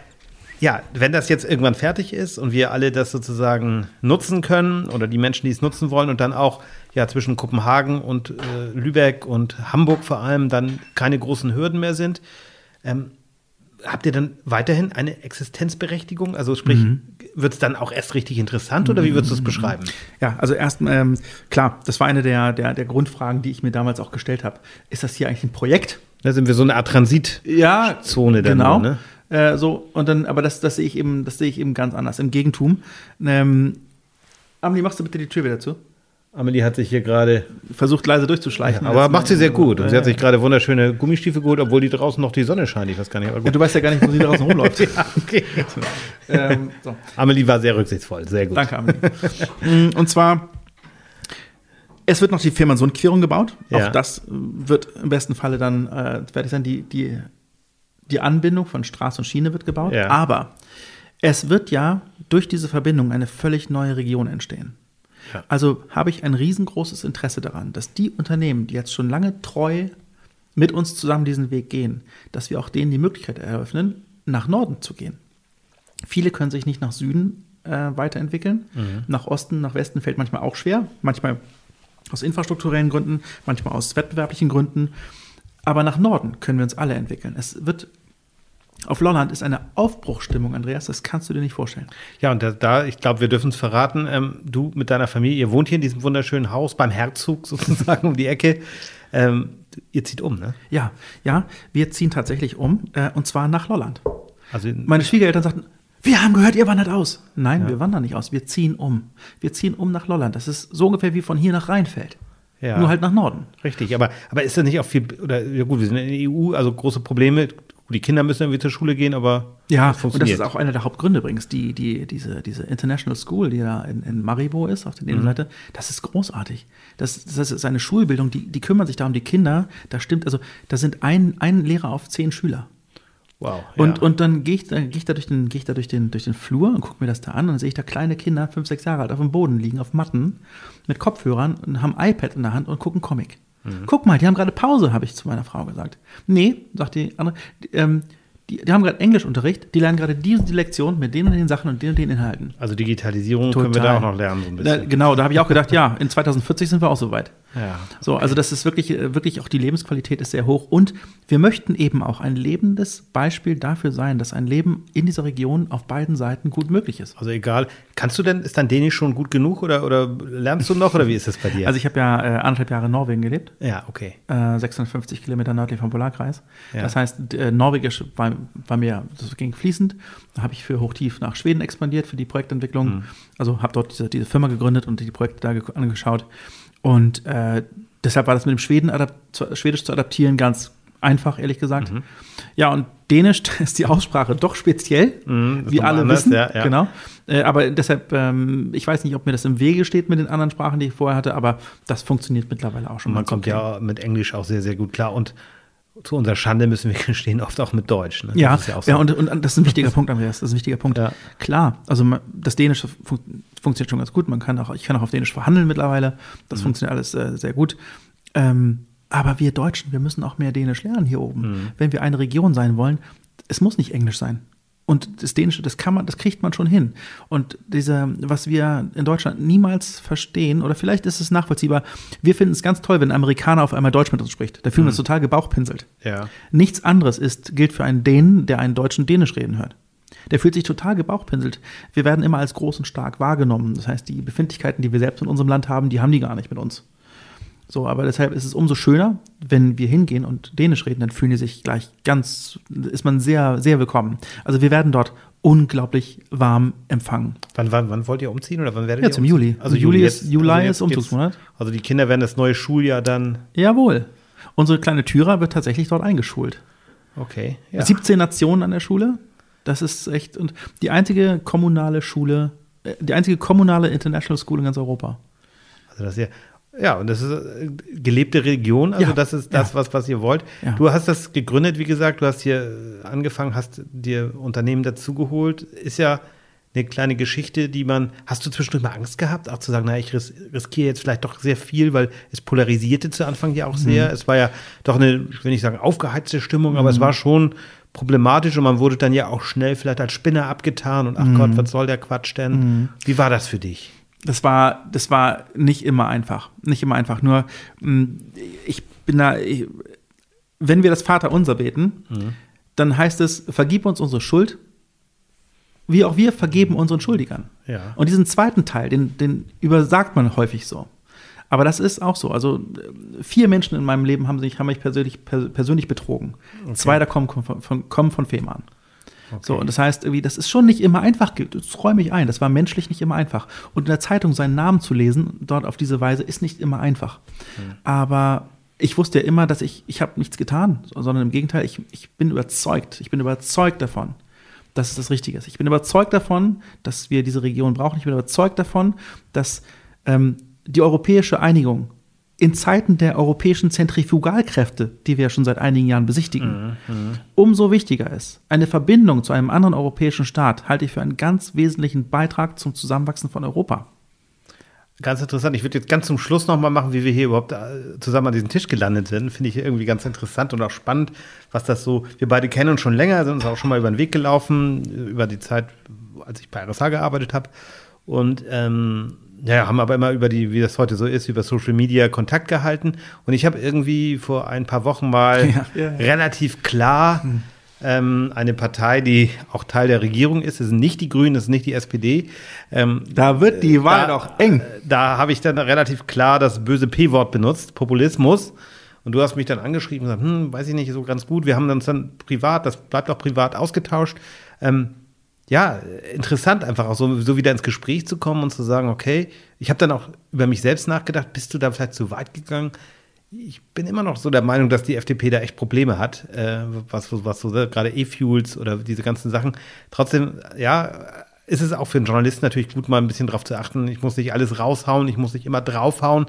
ja, wenn das jetzt irgendwann fertig ist und wir alle das sozusagen nutzen können oder die Menschen, die es nutzen wollen und dann auch ja zwischen Kopenhagen und äh, Lübeck und Hamburg vor allem dann keine großen Hürden mehr sind, ähm, habt ihr dann weiterhin eine Existenzberechtigung? Also sprich, wird es dann auch erst richtig interessant oder wie würdest du es beschreiben? Ja, also erst, ähm, klar, das war eine der, der, der Grundfragen, die ich mir damals auch gestellt habe. Ist das hier eigentlich ein Projekt? Da sind wir so eine Art Transit. Ja, genau. nur, ne? Äh, so und dann, aber das, das sehe ich eben, das sehe ich eben ganz anders. Im Gegentum. Ähm, Amelie, machst du bitte die Tür wieder zu? Amelie hat sich hier gerade Versucht leise durchzuschleichen. Aber macht sie sehr gut. Und sie Ja, hat sich gerade wunderschöne Gummistiefel geholt, obwohl die draußen noch die Sonne scheint. Ich weiß gar nicht. Ja, du weißt ja gar nicht, wo sie draußen rumläuft. Ja, okay. ähm, so. Amelie war sehr rücksichtsvoll. Sehr gut. Danke, Amelie. Mm, Und zwar, es wird noch die Fehmarnsund-Querung gebaut. Ja. Auch das wird im besten Falle dann äh, fertig sein. Die, die, die Anbindung von Straße und Schiene wird gebaut. Ja. Aber es wird ja durch diese Verbindung eine völlig neue Region entstehen. Ja. Also habe ich ein riesengroßes Interesse daran, dass die Unternehmen, die jetzt schon lange treu mit uns zusammen diesen Weg gehen, dass wir auch denen die Möglichkeit eröffnen, nach Norden zu gehen. Viele können sich nicht nach Süden äh, weiterentwickeln. Nach Osten, nach Westen fällt manchmal auch schwer. Manchmal aus infrastrukturellen Gründen, manchmal aus wettbewerblichen Gründen. Aber nach Norden können wir uns alle entwickeln. Es wird auf Lolland ist eine Aufbruchstimmung, Andreas, das kannst du dir nicht vorstellen. Ja, und da, da ich glaube, wir dürfen es verraten. Ähm, du mit deiner Familie, ihr wohnt hier in diesem wunderschönen Haus beim Herzog sozusagen um die Ecke. Ähm, ihr zieht um, ne? Ja, ja, wir ziehen tatsächlich um äh, und zwar nach Lolland. Also Meine Schwiegereltern sagten, wir haben gehört, ihr wandert aus. Nein, wir wandern nicht aus, wir ziehen um. Wir ziehen um nach Lolland. Das ist so ungefähr wie von hier nach Rheinfeld. Ja. Nur halt nach Norden. richtig. Aber, aber ist das nicht auch viel, oder ja gut, wir sind in der EU, also große Probleme. Die Kinder müssen irgendwie zur Schule gehen, aber Ja, das und das ist auch einer der Hauptgründe übrigens. Die, die, diese, diese International School, die da in, in Maribo ist, auf der Nebenseite, das ist großartig. Das, das ist eine Schulbildung, die, die kümmern sich da um die Kinder. Da stimmt, also da sind ein, ein Lehrer auf zehn Schüler. Wow. Und, ja. und dann gehe ich, da- geh ich da, durch den, geh ich da durch, den, durch den Flur und gucke mir das da an und dann sehe ich da kleine Kinder, fünf, sechs Jahre alt, auf dem Boden liegen, auf Matten, mit Kopfhörern und haben ein iPad in der Hand und gucken Comic. Mhm. Guck mal, die haben gerade Pause, habe ich zu meiner Frau gesagt. Nee, sagt die andere, die, ähm, die, die haben gerade Englischunterricht, die lernen gerade diese die Lektion mit den und den Sachen und den und den Inhalten. also Digitalisierung können wir da auch noch lernen, so ein Da, bisschen. genau, da habe ich auch gedacht, ja, in 2040 sind wir auch soweit. Ja, So, also das ist wirklich, äh, wirklich auch die Lebensqualität ist sehr hoch. Und wir möchten eben auch ein lebendes Beispiel dafür sein, dass ein Leben in dieser Region auf beiden Seiten gut möglich ist. Also egal. Kannst du denn, ist dein Dänisch schon gut genug oder, oder lernst du noch oder wie ist das bei dir? Also ich habe ja äh, anderthalb Jahre in Norwegen gelebt. ja, okay. äh, 650 Kilometer nördlich vom Polarkreis. Ja. Das heißt, äh, Norwegisch war, war mir, das ging fließend. Da habe ich für Hochtief nach Schweden expandiert für die Projektentwicklung. Mhm. Also habe dort diese, diese Firma gegründet und die Projekte da ge- angeschaut. Und äh, deshalb war das mit dem Schweden zu, Schwedisch zu adaptieren ganz einfach, ehrlich gesagt. Mhm. Ja, und Dänisch ist die Aussprache doch speziell, Mhm, wie alle anders, wissen. ja, ja. Genau. Äh, aber deshalb, ähm, ich weiß nicht, ob mir das im Wege steht mit den anderen Sprachen, die ich vorher hatte, aber das funktioniert mittlerweile auch schon. Und man kommt okay. ja mit Englisch auch sehr, sehr gut klar. Und zu unserer Schande müssen wir gestehen, oft auch mit Deutsch. Ne? Ja, ja, so. und, und das ist ein wichtiger Punkt, Andreas. Das ist ein wichtiger Punkt. Ja. Klar, also das Dänische fun funktioniert schon ganz gut. Man kann auch, ich kann auch auf Dänisch verhandeln mittlerweile. Das Mhm. funktioniert alles äh, sehr gut. Ähm, aber wir Deutschen, wir müssen auch mehr Dänisch lernen hier oben. Mhm. Wenn wir eine Region sein wollen, es muss nicht Englisch sein. Und das Dänische, das kann man, das kriegt man schon hin. Und diese, was wir in Deutschland niemals verstehen, oder vielleicht ist es nachvollziehbar, wir finden es ganz toll, wenn ein Amerikaner auf einmal Deutsch mit uns spricht. Da fühlen wir uns total gebauchpinselt. ja. Nichts anderes ist, gilt für einen Dänen, der einen Deutschen Dänisch reden hört. Der fühlt sich total gebauchpinselt. Wir werden immer als groß und stark wahrgenommen. Das heißt, die Befindlichkeiten, die wir selbst in unserem Land haben, die haben die gar nicht mit uns. So, aber deshalb ist es umso schöner, wenn wir hingehen und Dänisch reden, dann fühlen die sich gleich ganz, ist man sehr, sehr willkommen. Also wir werden dort unglaublich warm empfangen. Wann, wann, wann wollt ihr umziehen oder wann werdet Jetzt ihr umziehen? Juli. Also Juli ist- Juli ist Umzugsmonat. Also die Kinder werden das neue Schuljahr dann. Jawohl. Unsere kleine Tyra wird tatsächlich dort eingeschult. Okay. Ja. 17 Nationen an der Schule. Das ist echt und die einzige kommunale Schule, äh, die einzige kommunale International School in ganz Europa. Also das ist ja, und das ist äh, gelebte Region, also Ja, das ist das, ja. was, was ihr wollt. Ja. Du hast das gegründet, wie gesagt, du hast hier äh, angefangen, hast dir Unternehmen dazugeholt. Ist ja eine kleine Geschichte, die man, hast du zwischendurch mal Angst gehabt, auch zu sagen, na, ich ris riskiere jetzt vielleicht doch sehr viel, weil es polarisierte zu Anfang ja auch sehr. Es war ja doch eine, ich will nicht sagen aufgeheizte Stimmung, aber es war schon problematisch und man wurde dann ja auch schnell vielleicht als Spinner abgetan und ach Gott, was soll der Quatsch denn? Wie war das für dich? Das war, das war nicht immer einfach. Nicht immer einfach. Nur, mh, ich bin da, ich, wenn wir das Vaterunser beten, dann heißt es, vergib uns unsere Schuld, wie auch wir vergeben unseren Schuldigern. Ja. Und diesen zweiten Teil, den, den übersagt man häufig so. Aber das ist auch so. Also vier Menschen in meinem Leben haben, sich, haben mich persönlich, per, persönlich betrogen. Zwei davon kommen von, von, kommen von Fehmarn. So, und das heißt, irgendwie, das ist schon nicht immer einfach, das räume ich ein, das war menschlich nicht immer einfach. Und in der Zeitung seinen Namen zu lesen, dort auf diese Weise, ist nicht immer einfach. Aber ich wusste ja immer, dass ich, ich habe nichts getan, sondern im Gegenteil, ich, ich bin überzeugt, ich bin überzeugt davon, dass es das Richtige ist. Ich bin überzeugt davon, dass wir diese Region brauchen. Ich bin überzeugt davon, dass ähm, die europäische Einigung in Zeiten der europäischen Zentrifugalkräfte, die wir ja schon seit einigen Jahren besichtigen, umso wichtiger ist. Eine Verbindung zu einem anderen europäischen Staat halte ich für einen ganz wesentlichen Beitrag zum Zusammenwachsen von Europa. Ganz interessant. Ich würde jetzt ganz zum Schluss nochmal machen, wie wir hier überhaupt äh, zusammen an diesem Tisch gelandet sind. Finde ich irgendwie ganz interessant und auch spannend, was das so. Wir beide kennen uns schon länger, sind uns auch schon mal über den Weg gelaufen, äh, über die Zeit, als ich bei RSH gearbeitet habe. Und ähm, ja, haben aber immer über die, wie das heute so ist, über Social Media Kontakt gehalten. Und ich habe irgendwie vor ein paar Wochen mal Ja, ja, ja. relativ klar ähm, eine Partei, die auch Teil der Regierung ist, es sind nicht die Grünen, es ist nicht die SPD. Ähm, Da wird die Wahl doch eng. da habe ich dann relativ klar das böse P-Wort benutzt, Populismus. Und du hast mich dann angeschrieben und gesagt, hm, weiß ich nicht, so ganz gut. Wir haben uns dann privat, das bleibt auch privat ausgetauscht. Ähm, ja, interessant einfach auch so, so wieder ins Gespräch zu kommen und zu sagen, okay, ich habe dann auch über mich selbst nachgedacht, bist du da vielleicht zu weit gegangen? Ich bin immer noch so der Meinung, dass die FDP da echt Probleme hat, äh, was, was so gerade E-Fuels oder diese ganzen Sachen. Trotzdem, ja, ist es auch für einen Journalisten natürlich gut, mal ein bisschen drauf zu achten. Ich muss nicht alles raushauen, ich muss nicht immer draufhauen.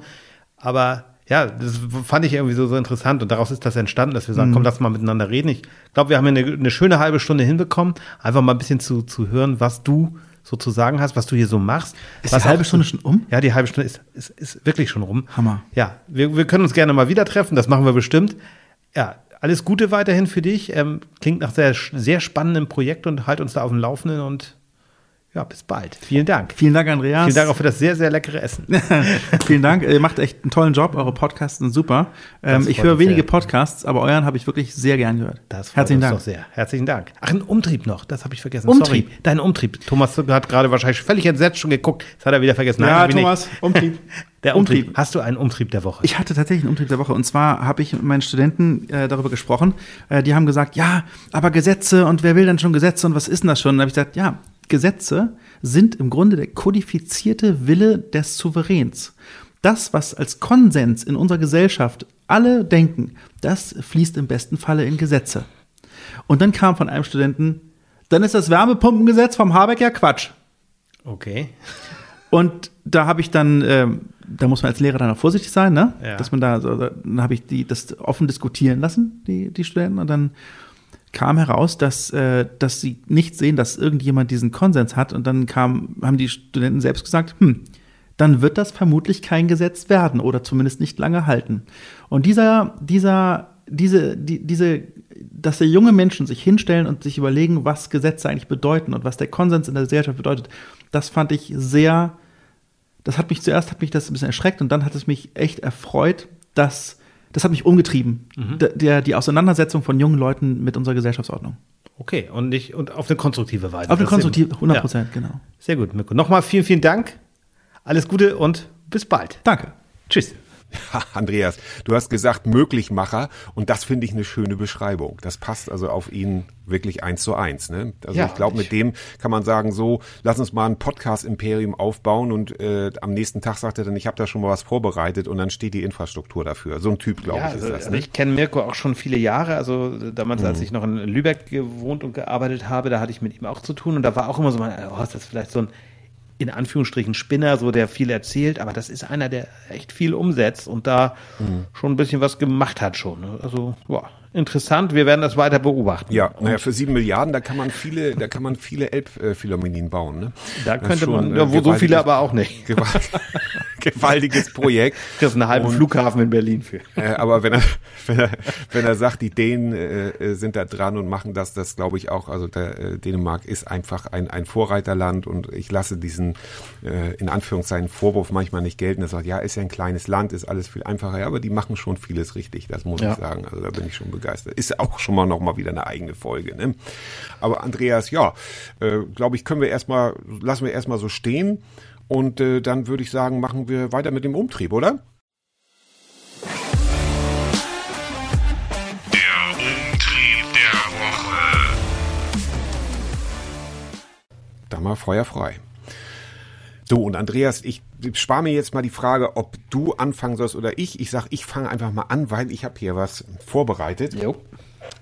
Aber ja, das fand ich irgendwie so, so interessant und daraus ist das entstanden, dass wir sagen, komm, lass mal miteinander reden. Ich glaube, wir haben hier eine, eine schöne halbe Stunde hinbekommen, einfach mal ein bisschen zu, zu hören, was du so zu sagen hast, was du hier so machst. Ist die halbe Stunde schon um? Ja, die halbe Stunde ist, ist, ist wirklich schon rum. Hammer. Ja, wir, wir können uns gerne mal wieder treffen, das machen wir bestimmt. Ja, alles Gute weiterhin für dich. Ähm, klingt nach sehr, sehr spannendem Projekt und halt uns da auf dem Laufenden und Ja, bis bald. Vielen Dank. Vielen Dank, Andreas. Vielen Dank auch für das sehr, sehr leckere Essen. Vielen Dank. Ihr macht echt einen tollen Job. Eure Podcasts sind super. Ähm, ich höre wenige. Podcasts, aber euren habe ich wirklich sehr gern gehört. Das freut Herzlichen uns Dank. doch sehr. Herzlichen Dank. Ach, ein Umtrieb noch. Das habe ich vergessen. Umtrieb. Sorry. Dein Umtrieb. Thomas hat gerade wahrscheinlich völlig entsetzt schon geguckt. Das hat er wieder vergessen. Ja, hab ich Thomas. Umtrieb. Der Umtrieb. Umtrieb. Hast du einen Umtrieb der Woche? Ich hatte tatsächlich einen Umtrieb der Woche. Und zwar habe ich mit meinen Studenten äh, darüber gesprochen. Äh, die haben gesagt, ja, aber Gesetze und wer will denn schon Gesetze und was ist denn das schon? Und dann habe ich gesagt, ja, Gesetze sind im Grunde der kodifizierte Wille des Souveräns. Das, was als Konsens in unserer Gesellschaft alle denken, das fließt im besten Falle in Gesetze. Und dann kam von einem Studenten, dann ist das Wärmepumpengesetz vom Habeck ja Quatsch. okay. Und da habe ich dann, ähm, da muss man als Lehrer dann auch vorsichtig sein, ne? Ja. Dass man da, so, dann habe ich die das offen diskutieren lassen, die, die Studenten, und dann kam heraus, dass, äh, dass sie nicht sehen, dass irgendjemand diesen Konsens hat. Und dann kam, haben die Studenten selbst gesagt, hm, dann wird das vermutlich kein Gesetz werden oder zumindest nicht lange halten. Und dieser, dieser, diese, die, diese, dass der junge Menschen sich hinstellen und sich überlegen, was Gesetze eigentlich bedeuten und was der Konsens in der Gesellschaft bedeutet, das fand ich sehr, das hat mich zuerst hat mich das ein bisschen erschreckt und dann hat es mich echt erfreut, dass das hat mich umgetrieben, der, der, die Auseinandersetzung von jungen Leuten mit unserer Gesellschaftsordnung. Okay. Und nicht, und auf eine konstruktive Weise. Auf eine konstruktive, 100 Ja. Prozent, genau. Sehr gut, Mirko. Nochmal vielen, vielen Dank. Alles Gute und bis bald. Danke. Tschüss. Andreas, du hast gesagt Möglichmacher und das finde ich eine schöne Beschreibung. Das passt also auf ihn wirklich eins zu eins. Ne? Also Ja, ich glaube, mit dem kann man sagen, so, lass uns mal ein Podcast-Imperium aufbauen und äh, am nächsten Tag sagt er dann, ich habe da schon mal was vorbereitet und dann steht die Infrastruktur dafür. So ein Typ, glaube Ja, ich, ist also, das. also Ne? ich kenne Mirko auch schon viele Jahre. Also damals, als ich noch in Lübeck gewohnt und gearbeitet habe, da hatte ich mit ihm auch zu tun. Und da war auch immer so, mein, oh, ist das vielleicht so ein in Anführungsstrichen Spinner, so der viel erzählt, aber das ist einer, der echt viel umsetzt und da schon ein bisschen was gemacht hat schon. ne? Also, ja, interessant. Wir werden das weiter beobachten. Ja, naja, für sieben Milliarden, da kann man viele, da kann man viele Elbphilharmonien bauen. Ne? Da könnte schon, man, ja, wo so viele aber auch nicht. gewalt- gewaltiges Projekt. Das ist ein halben Flughafen in Berlin für. Äh, aber wenn er, wenn er, wenn er sagt, die Dänen äh, äh, sind da dran und machen das, das glaube ich auch. Also der, äh, Dänemark ist einfach ein, ein Vorreiterland und ich lasse diesen äh, in Anführungszeichen Vorwurf manchmal nicht gelten. Er sagt, ja, ist ja ein kleines Land, ist alles viel einfacher. Ja, aber die machen schon vieles richtig, das muss Ja. ich sagen. Also da bin ich schon begeistert. Ist auch schon mal noch mal wieder eine eigene Folge. Ne? Aber Andreas, ja, äh, glaube ich, können wir erstmal, lassen wir erstmal so stehen. Und äh, dann würde ich sagen, machen wir weiter mit dem Umtrieb, oder? Der Umtrieb der Woche. Da mal Feuer frei. So, und Andreas, ich spare mir jetzt mal die Frage, ob du anfangen sollst oder ich. Ich sag, ich fange einfach mal an, weil ich habe hier was vorbereitet. Jo.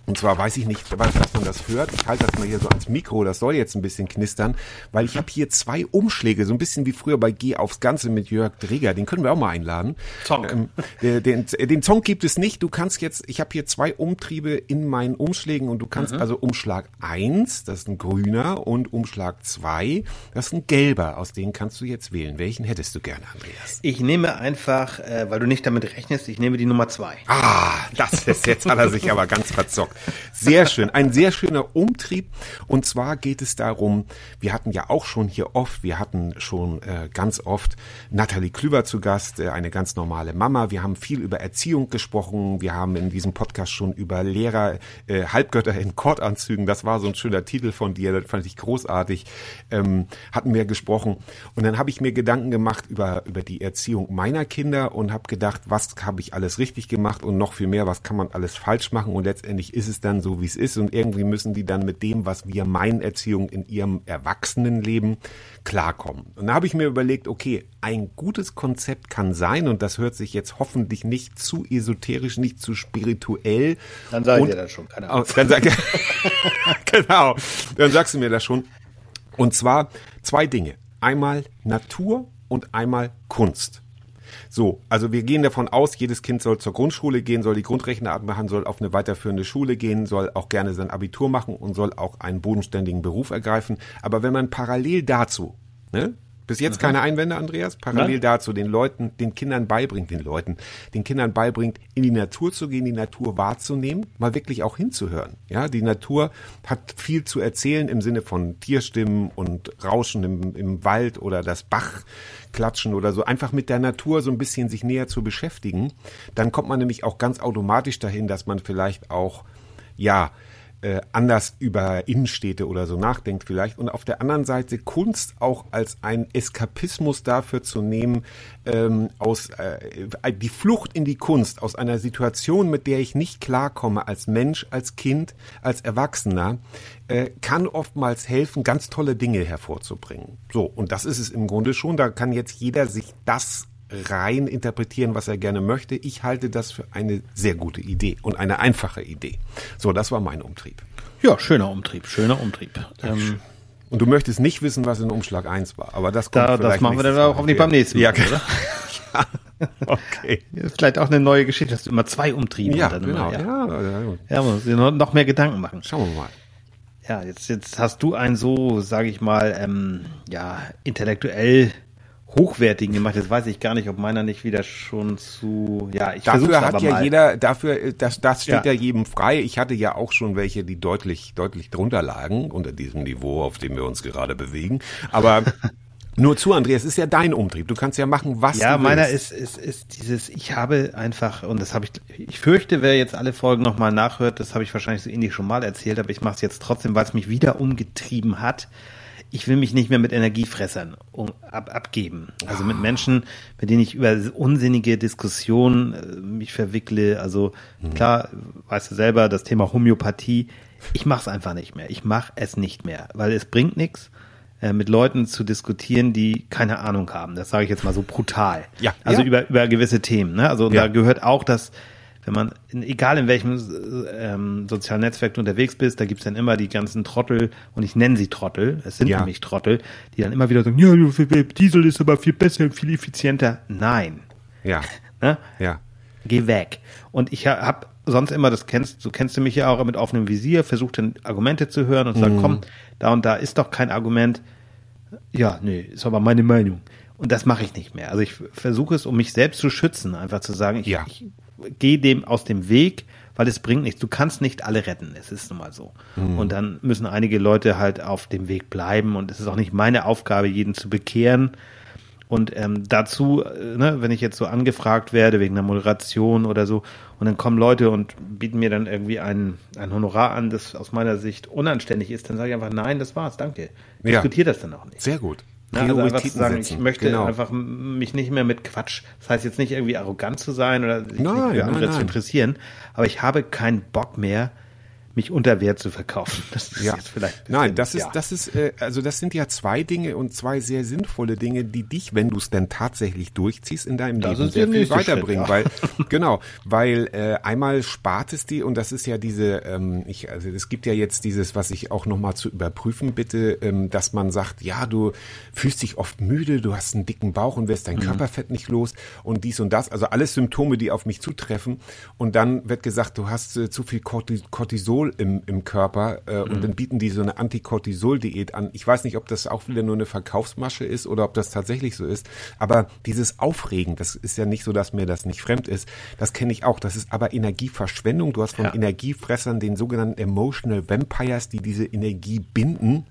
Und zwar weiß ich nicht, was, dass man das hört. Ich halte das mal hier so ans Mikro, das soll jetzt ein bisschen knistern, weil ich habe hier zwei Umschläge, so ein bisschen wie früher bei Geh aufs Ganze mit Jörg Dreger. Den können wir auch mal einladen. Zonk. Ähm, den, den Song gibt es nicht. Du kannst jetzt, ich habe hier zwei Umtriebe in meinen Umschlägen und du kannst also Umschlag eins, das ist ein grüner, und Umschlag zwei, das ist ein gelber. Aus denen kannst du jetzt wählen. Welchen hättest du gerne, Andreas? Ich nehme einfach, äh, weil du nicht damit rechnest, ich nehme die Nummer zwei. Ah, das ist jetzt hat er sich aber ganz verzockt. Sehr schön, ein sehr schöner Umtrieb. Und zwar geht es darum, wir hatten ja auch schon hier oft, wir hatten schon äh, ganz oft Nathalie Klüver zu Gast, äh, eine ganz normale Mama. Wir haben viel über Erziehung gesprochen. Wir haben in diesem Podcast schon über Lehrer, äh, Halbgötter in Kordanzügen, das war so ein schöner Titel von dir, das fand ich großartig, ähm, hatten wir gesprochen. Und dann habe ich mir Gedanken gemacht über, über die Erziehung meiner Kinder und habe gedacht, was habe ich alles richtig gemacht und noch viel mehr, was kann man alles falsch machen. Und letztendlich ist es dann so, wie es ist. Und irgendwie müssen die dann mit dem, was wir meinen Erziehung in ihrem Erwachsenenleben klarkommen. Und da habe ich mir überlegt, okay, ein gutes Konzept kann sein, und das hört sich jetzt hoffentlich nicht zu esoterisch, nicht zu spirituell. Dann sage ich dir das schon, keine Ahnung. Oh, dann sag, genau, dann sagst du mir das schon. Und zwar zwei Dinge. Einmal Natur und einmal Kunst. So, also wir gehen davon aus, jedes Kind soll zur Grundschule gehen, soll die Grundrechenart machen, soll auf eine weiterführende Schule gehen, soll auch gerne sein Abitur machen und soll auch einen bodenständigen Beruf ergreifen. Aber wenn man parallel dazu ne, Bis jetzt keine Einwände, Andreas. Parallel Nein. dazu den Leuten, den Kindern beibringt, den Leuten, den Kindern beibringt, in die Natur zu gehen, die Natur wahrzunehmen, mal wirklich auch hinzuhören. Ja, die Natur hat viel zu erzählen im Sinne von Tierstimmen und Rauschen im, im Wald oder das Bachklatschen oder so. Einfach mit der Natur so ein bisschen sich näher zu beschäftigen. Dann kommt man nämlich auch ganz automatisch dahin, dass man vielleicht auch, ja, äh, anders über Innenstädte oder so nachdenkt vielleicht. Und auf der anderen Seite Kunst auch als ein Eskapismus dafür zu nehmen, ähm, aus äh, die Flucht in die Kunst aus einer Situation, mit der ich nicht klarkomme als Mensch, als Kind, als Erwachsener, äh, kann oftmals helfen, ganz tolle Dinge hervorzubringen. So, und das ist es im Grunde schon. Da kann jetzt jeder sich das rein interpretieren, was er gerne möchte. Ich halte das für eine sehr gute Idee und eine einfache Idee. So, das war mein Umtrieb. Ja, schöner Umtrieb, schöner Umtrieb. Ähm, Und du möchtest nicht wissen, was in Umschlag 1 war, aber das kommt da, das vielleicht machen wir dann auch hoffentlich beim nächsten Mal, Ja, oder? okay. Das ist vielleicht auch eine neue Geschichte, dass du immer zwei Umtriebe Ja, genau. Immer, ja. Ja, ja, ja. ja, muss noch, noch mehr Gedanken machen. Schauen wir mal. Ja, jetzt, jetzt hast du einen so, sage ich mal, ähm, ja, intellektuell hochwertigen gemacht. Jetzt weiß ich gar nicht, ob meiner nicht wieder schon zu, ja, ich Dafür hat ja mal. jeder, dafür, äh, das, das steht Ja. ja. jedem frei. Ich hatte ja auch schon welche, die deutlich, deutlich drunter lagen, unter diesem Niveau, auf dem wir uns gerade bewegen. Aber nur zu, Andreas, es ist ja dein Umtrieb. Du kannst ja machen, was Ja, du meiner willst. ist, ist, ist dieses, ich habe einfach, und das habe ich, ich fürchte, wer jetzt alle Folgen nochmal nachhört, das habe ich wahrscheinlich so ähnlich schon mal erzählt, aber ich mache es jetzt trotzdem, weil es mich wieder umgetrieben hat. Ich will mich nicht mehr mit Energiefressern um, ab, abgeben. Also mit Menschen, mit denen ich über unsinnige Diskussionen äh, mich verwickle. Also klar, weißt du selber, das Thema Homöopathie. Ich mache es einfach nicht mehr. Ich mache es nicht mehr, weil es bringt nichts äh, mit Leuten zu diskutieren, die keine Ahnung haben. Das sage ich jetzt mal so brutal. Ja. Also Ja. über, über gewisse Themen. Ne? Also Ja. da gehört auch das, wenn man, egal in welchem ähm, sozialen Netzwerk du unterwegs bist, da gibt's dann immer die ganzen Trottel, und ich nenne sie Trottel, es sind Ja. nämlich Trottel, die dann immer wieder sagen, ja, Diesel ist aber viel besser und viel effizienter. Nein. Ja, Ne? ja. Geh weg. Und ich habe sonst immer, das kennst du, kennst du mich ja auch mit offenem Visier, versucht dann Argumente zu hören und Mhm. komm, da und da ist doch kein Argument. Ja, nee, ist aber meine Meinung. Und das mache ich nicht mehr. Also ich versuche es, um mich selbst zu schützen, einfach zu sagen, ich, Ja. ich gehe dem aus dem Weg, weil es bringt nichts. Du kannst nicht alle retten. Es ist nun mal so. Mhm. Und dann müssen einige Leute halt auf dem Weg bleiben. Und es ist auch nicht meine Aufgabe, jeden zu bekehren. Und ähm, dazu, äh, ne, wenn ich jetzt so angefragt werde wegen einer Moderation oder so, und dann kommen Leute und bieten mir dann irgendwie ein, ein Honorar an, das aus meiner Sicht unanständig ist, dann sage ich einfach, nein, das war's, danke. Ja. Diskutiere das dann auch nicht. Sehr gut. Ne, also einfach zu Prioritäten sagen, setzen. ich möchte Genau. einfach mich nicht mehr mit Quatsch, das heißt jetzt nicht irgendwie arrogant zu sein oder sich Nein, nicht für andere nein, zu nein. interessieren, aber ich habe keinen Bock mehr, mich unter Wert zu verkaufen. Das ist Ja. jetzt vielleicht ein Nein, das ist, ja. das ist, äh, also das sind ja zwei Dinge und zwei sehr sinnvolle Dinge, die dich, wenn du es denn tatsächlich durchziehst, in deinem Das Leben sehr viel weiterbringen. Schritt, Weil, genau, weil äh, einmal spart es dir, und das ist ja diese, ähm, ich, also es gibt ja jetzt dieses, was ich auch nochmal zu überprüfen bitte, ähm, dass man sagt, ja, du fühlst dich oft müde, du hast einen dicken Bauch und wirst dein Körperfett nicht los und dies und das, also alles Symptome, die auf mich zutreffen. Und dann wird gesagt, du hast äh, zu viel Corti- Cortisol im, im Körper äh, und dann bieten die so eine Anticortisol-Diät an. Ich weiß nicht, ob das auch wieder nur eine Verkaufsmasche ist oder ob das tatsächlich so ist, aber dieses Aufregen, das ist ja nicht so, dass mir das nicht fremd ist, das kenne ich auch. Das ist aber Energieverschwendung. Du hast von Ja. Energiefressern, den sogenannten Emotional Vampires, die diese Energie binden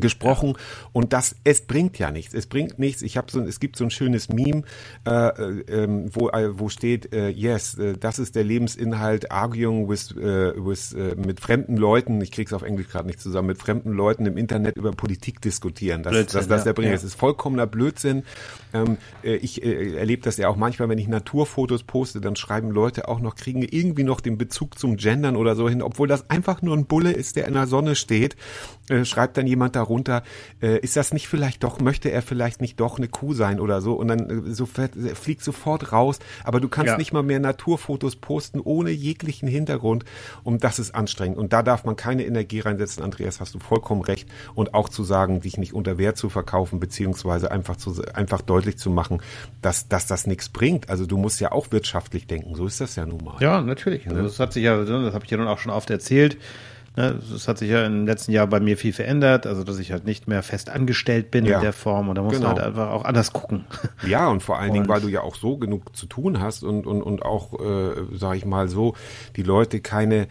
gesprochen. Und das es bringt ja nichts. Es bringt nichts. Ich habe so es gibt so ein schönes Meme äh, äh, ähm, wo äh, wo steht äh, yes äh, das ist der Lebensinhalt arguing with, äh, with äh, mit fremden Leuten. Ich krieg's auf Englisch gerade nicht zusammen. Mit fremden Leuten im Internet über Politik diskutieren. Das Blödsinn, das, das ja, der Bringer. Ja. es ist vollkommener Blödsinn. Ähm, äh, ich äh, erlebe das ja auch manchmal wenn ich Naturfotos poste dann schreiben Leute auch noch kriegen irgendwie noch den Bezug zum Gendern oder so hin obwohl das einfach nur ein Bulle ist der in der Sonne steht äh, schreibt dann jemand darunter, äh, ist das nicht vielleicht doch, möchte er vielleicht nicht doch eine Kuh sein oder so? Und dann äh, so fliegt sofort raus, aber du kannst Ja. nicht mal mehr Naturfotos posten ohne jeglichen Hintergrund. Und das ist anstrengend. Und da darf man keine Energie reinsetzen, Andreas, hast du vollkommen recht. Und auch zu sagen, dich nicht unter Wert zu verkaufen, beziehungsweise einfach zu, einfach deutlich zu machen, dass, dass das nichts bringt, also du musst ja auch wirtschaftlich denken, so ist das ja nun mal. Ja, natürlich. Also das hat sich ja, das habe ich ja nun auch schon oft erzählt. Ne, Es hat sich ja im letzten Jahr bei mir viel verändert, also dass ich halt nicht mehr fest angestellt bin Ja. in der Form und da muss Genau. man halt einfach auch anders gucken. Ja, und vor allen Dingen, Und- weil du ja auch so genug zu tun hast und, und, und auch, äh, sag ich mal so, die Leute keine,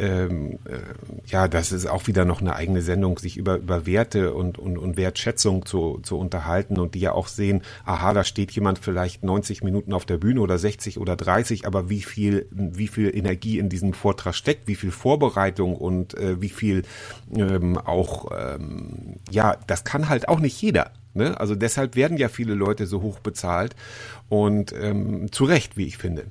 ähm, äh, ja, das ist auch wieder noch eine eigene Sendung, sich über, über Werte und, und, und Wertschätzung zu, zu unterhalten und die ja auch sehen, aha, da steht jemand vielleicht 90 Minuten auf der Bühne oder 60 oder 30, aber wie viel, wie viel Energie in diesem Vortrag steckt, wie viel Vorbereitung und äh, wie viel ähm, auch, ähm, ja, das kann halt auch nicht jeder. Ne? Also deshalb werden ja viele Leute so hoch bezahlt und ähm, zu Recht, wie ich finde.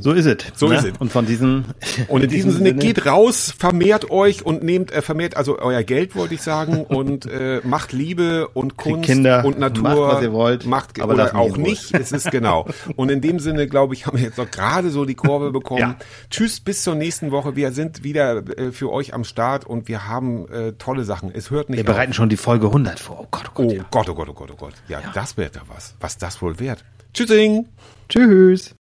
So ist es. So ne? ist es. Und von diesen Und in diesem Sinne geht raus, vermehrt euch und nehmt, äh, vermehrt also euer Geld, wollte ich sagen, und äh, macht Liebe und Kunst Kinder, und Natur. macht, was ihr wollt, macht aber oder auch nicht. Es ist genau. Und in dem Sinne, glaube ich, haben wir jetzt noch gerade so die Kurve bekommen. Ja. Tschüss, bis zur nächsten Woche. Wir sind wieder äh, für euch am Start und wir haben äh, tolle Sachen. Es hört nicht Wir bereiten schon die Folge 100 vor. Oh Gott, oh Gott. auf. Oh Gott, oh Gott, oh Gott, oh Gott. Ja, das wäre da was. Was das wohl wert. Tschüssing. Tschüss.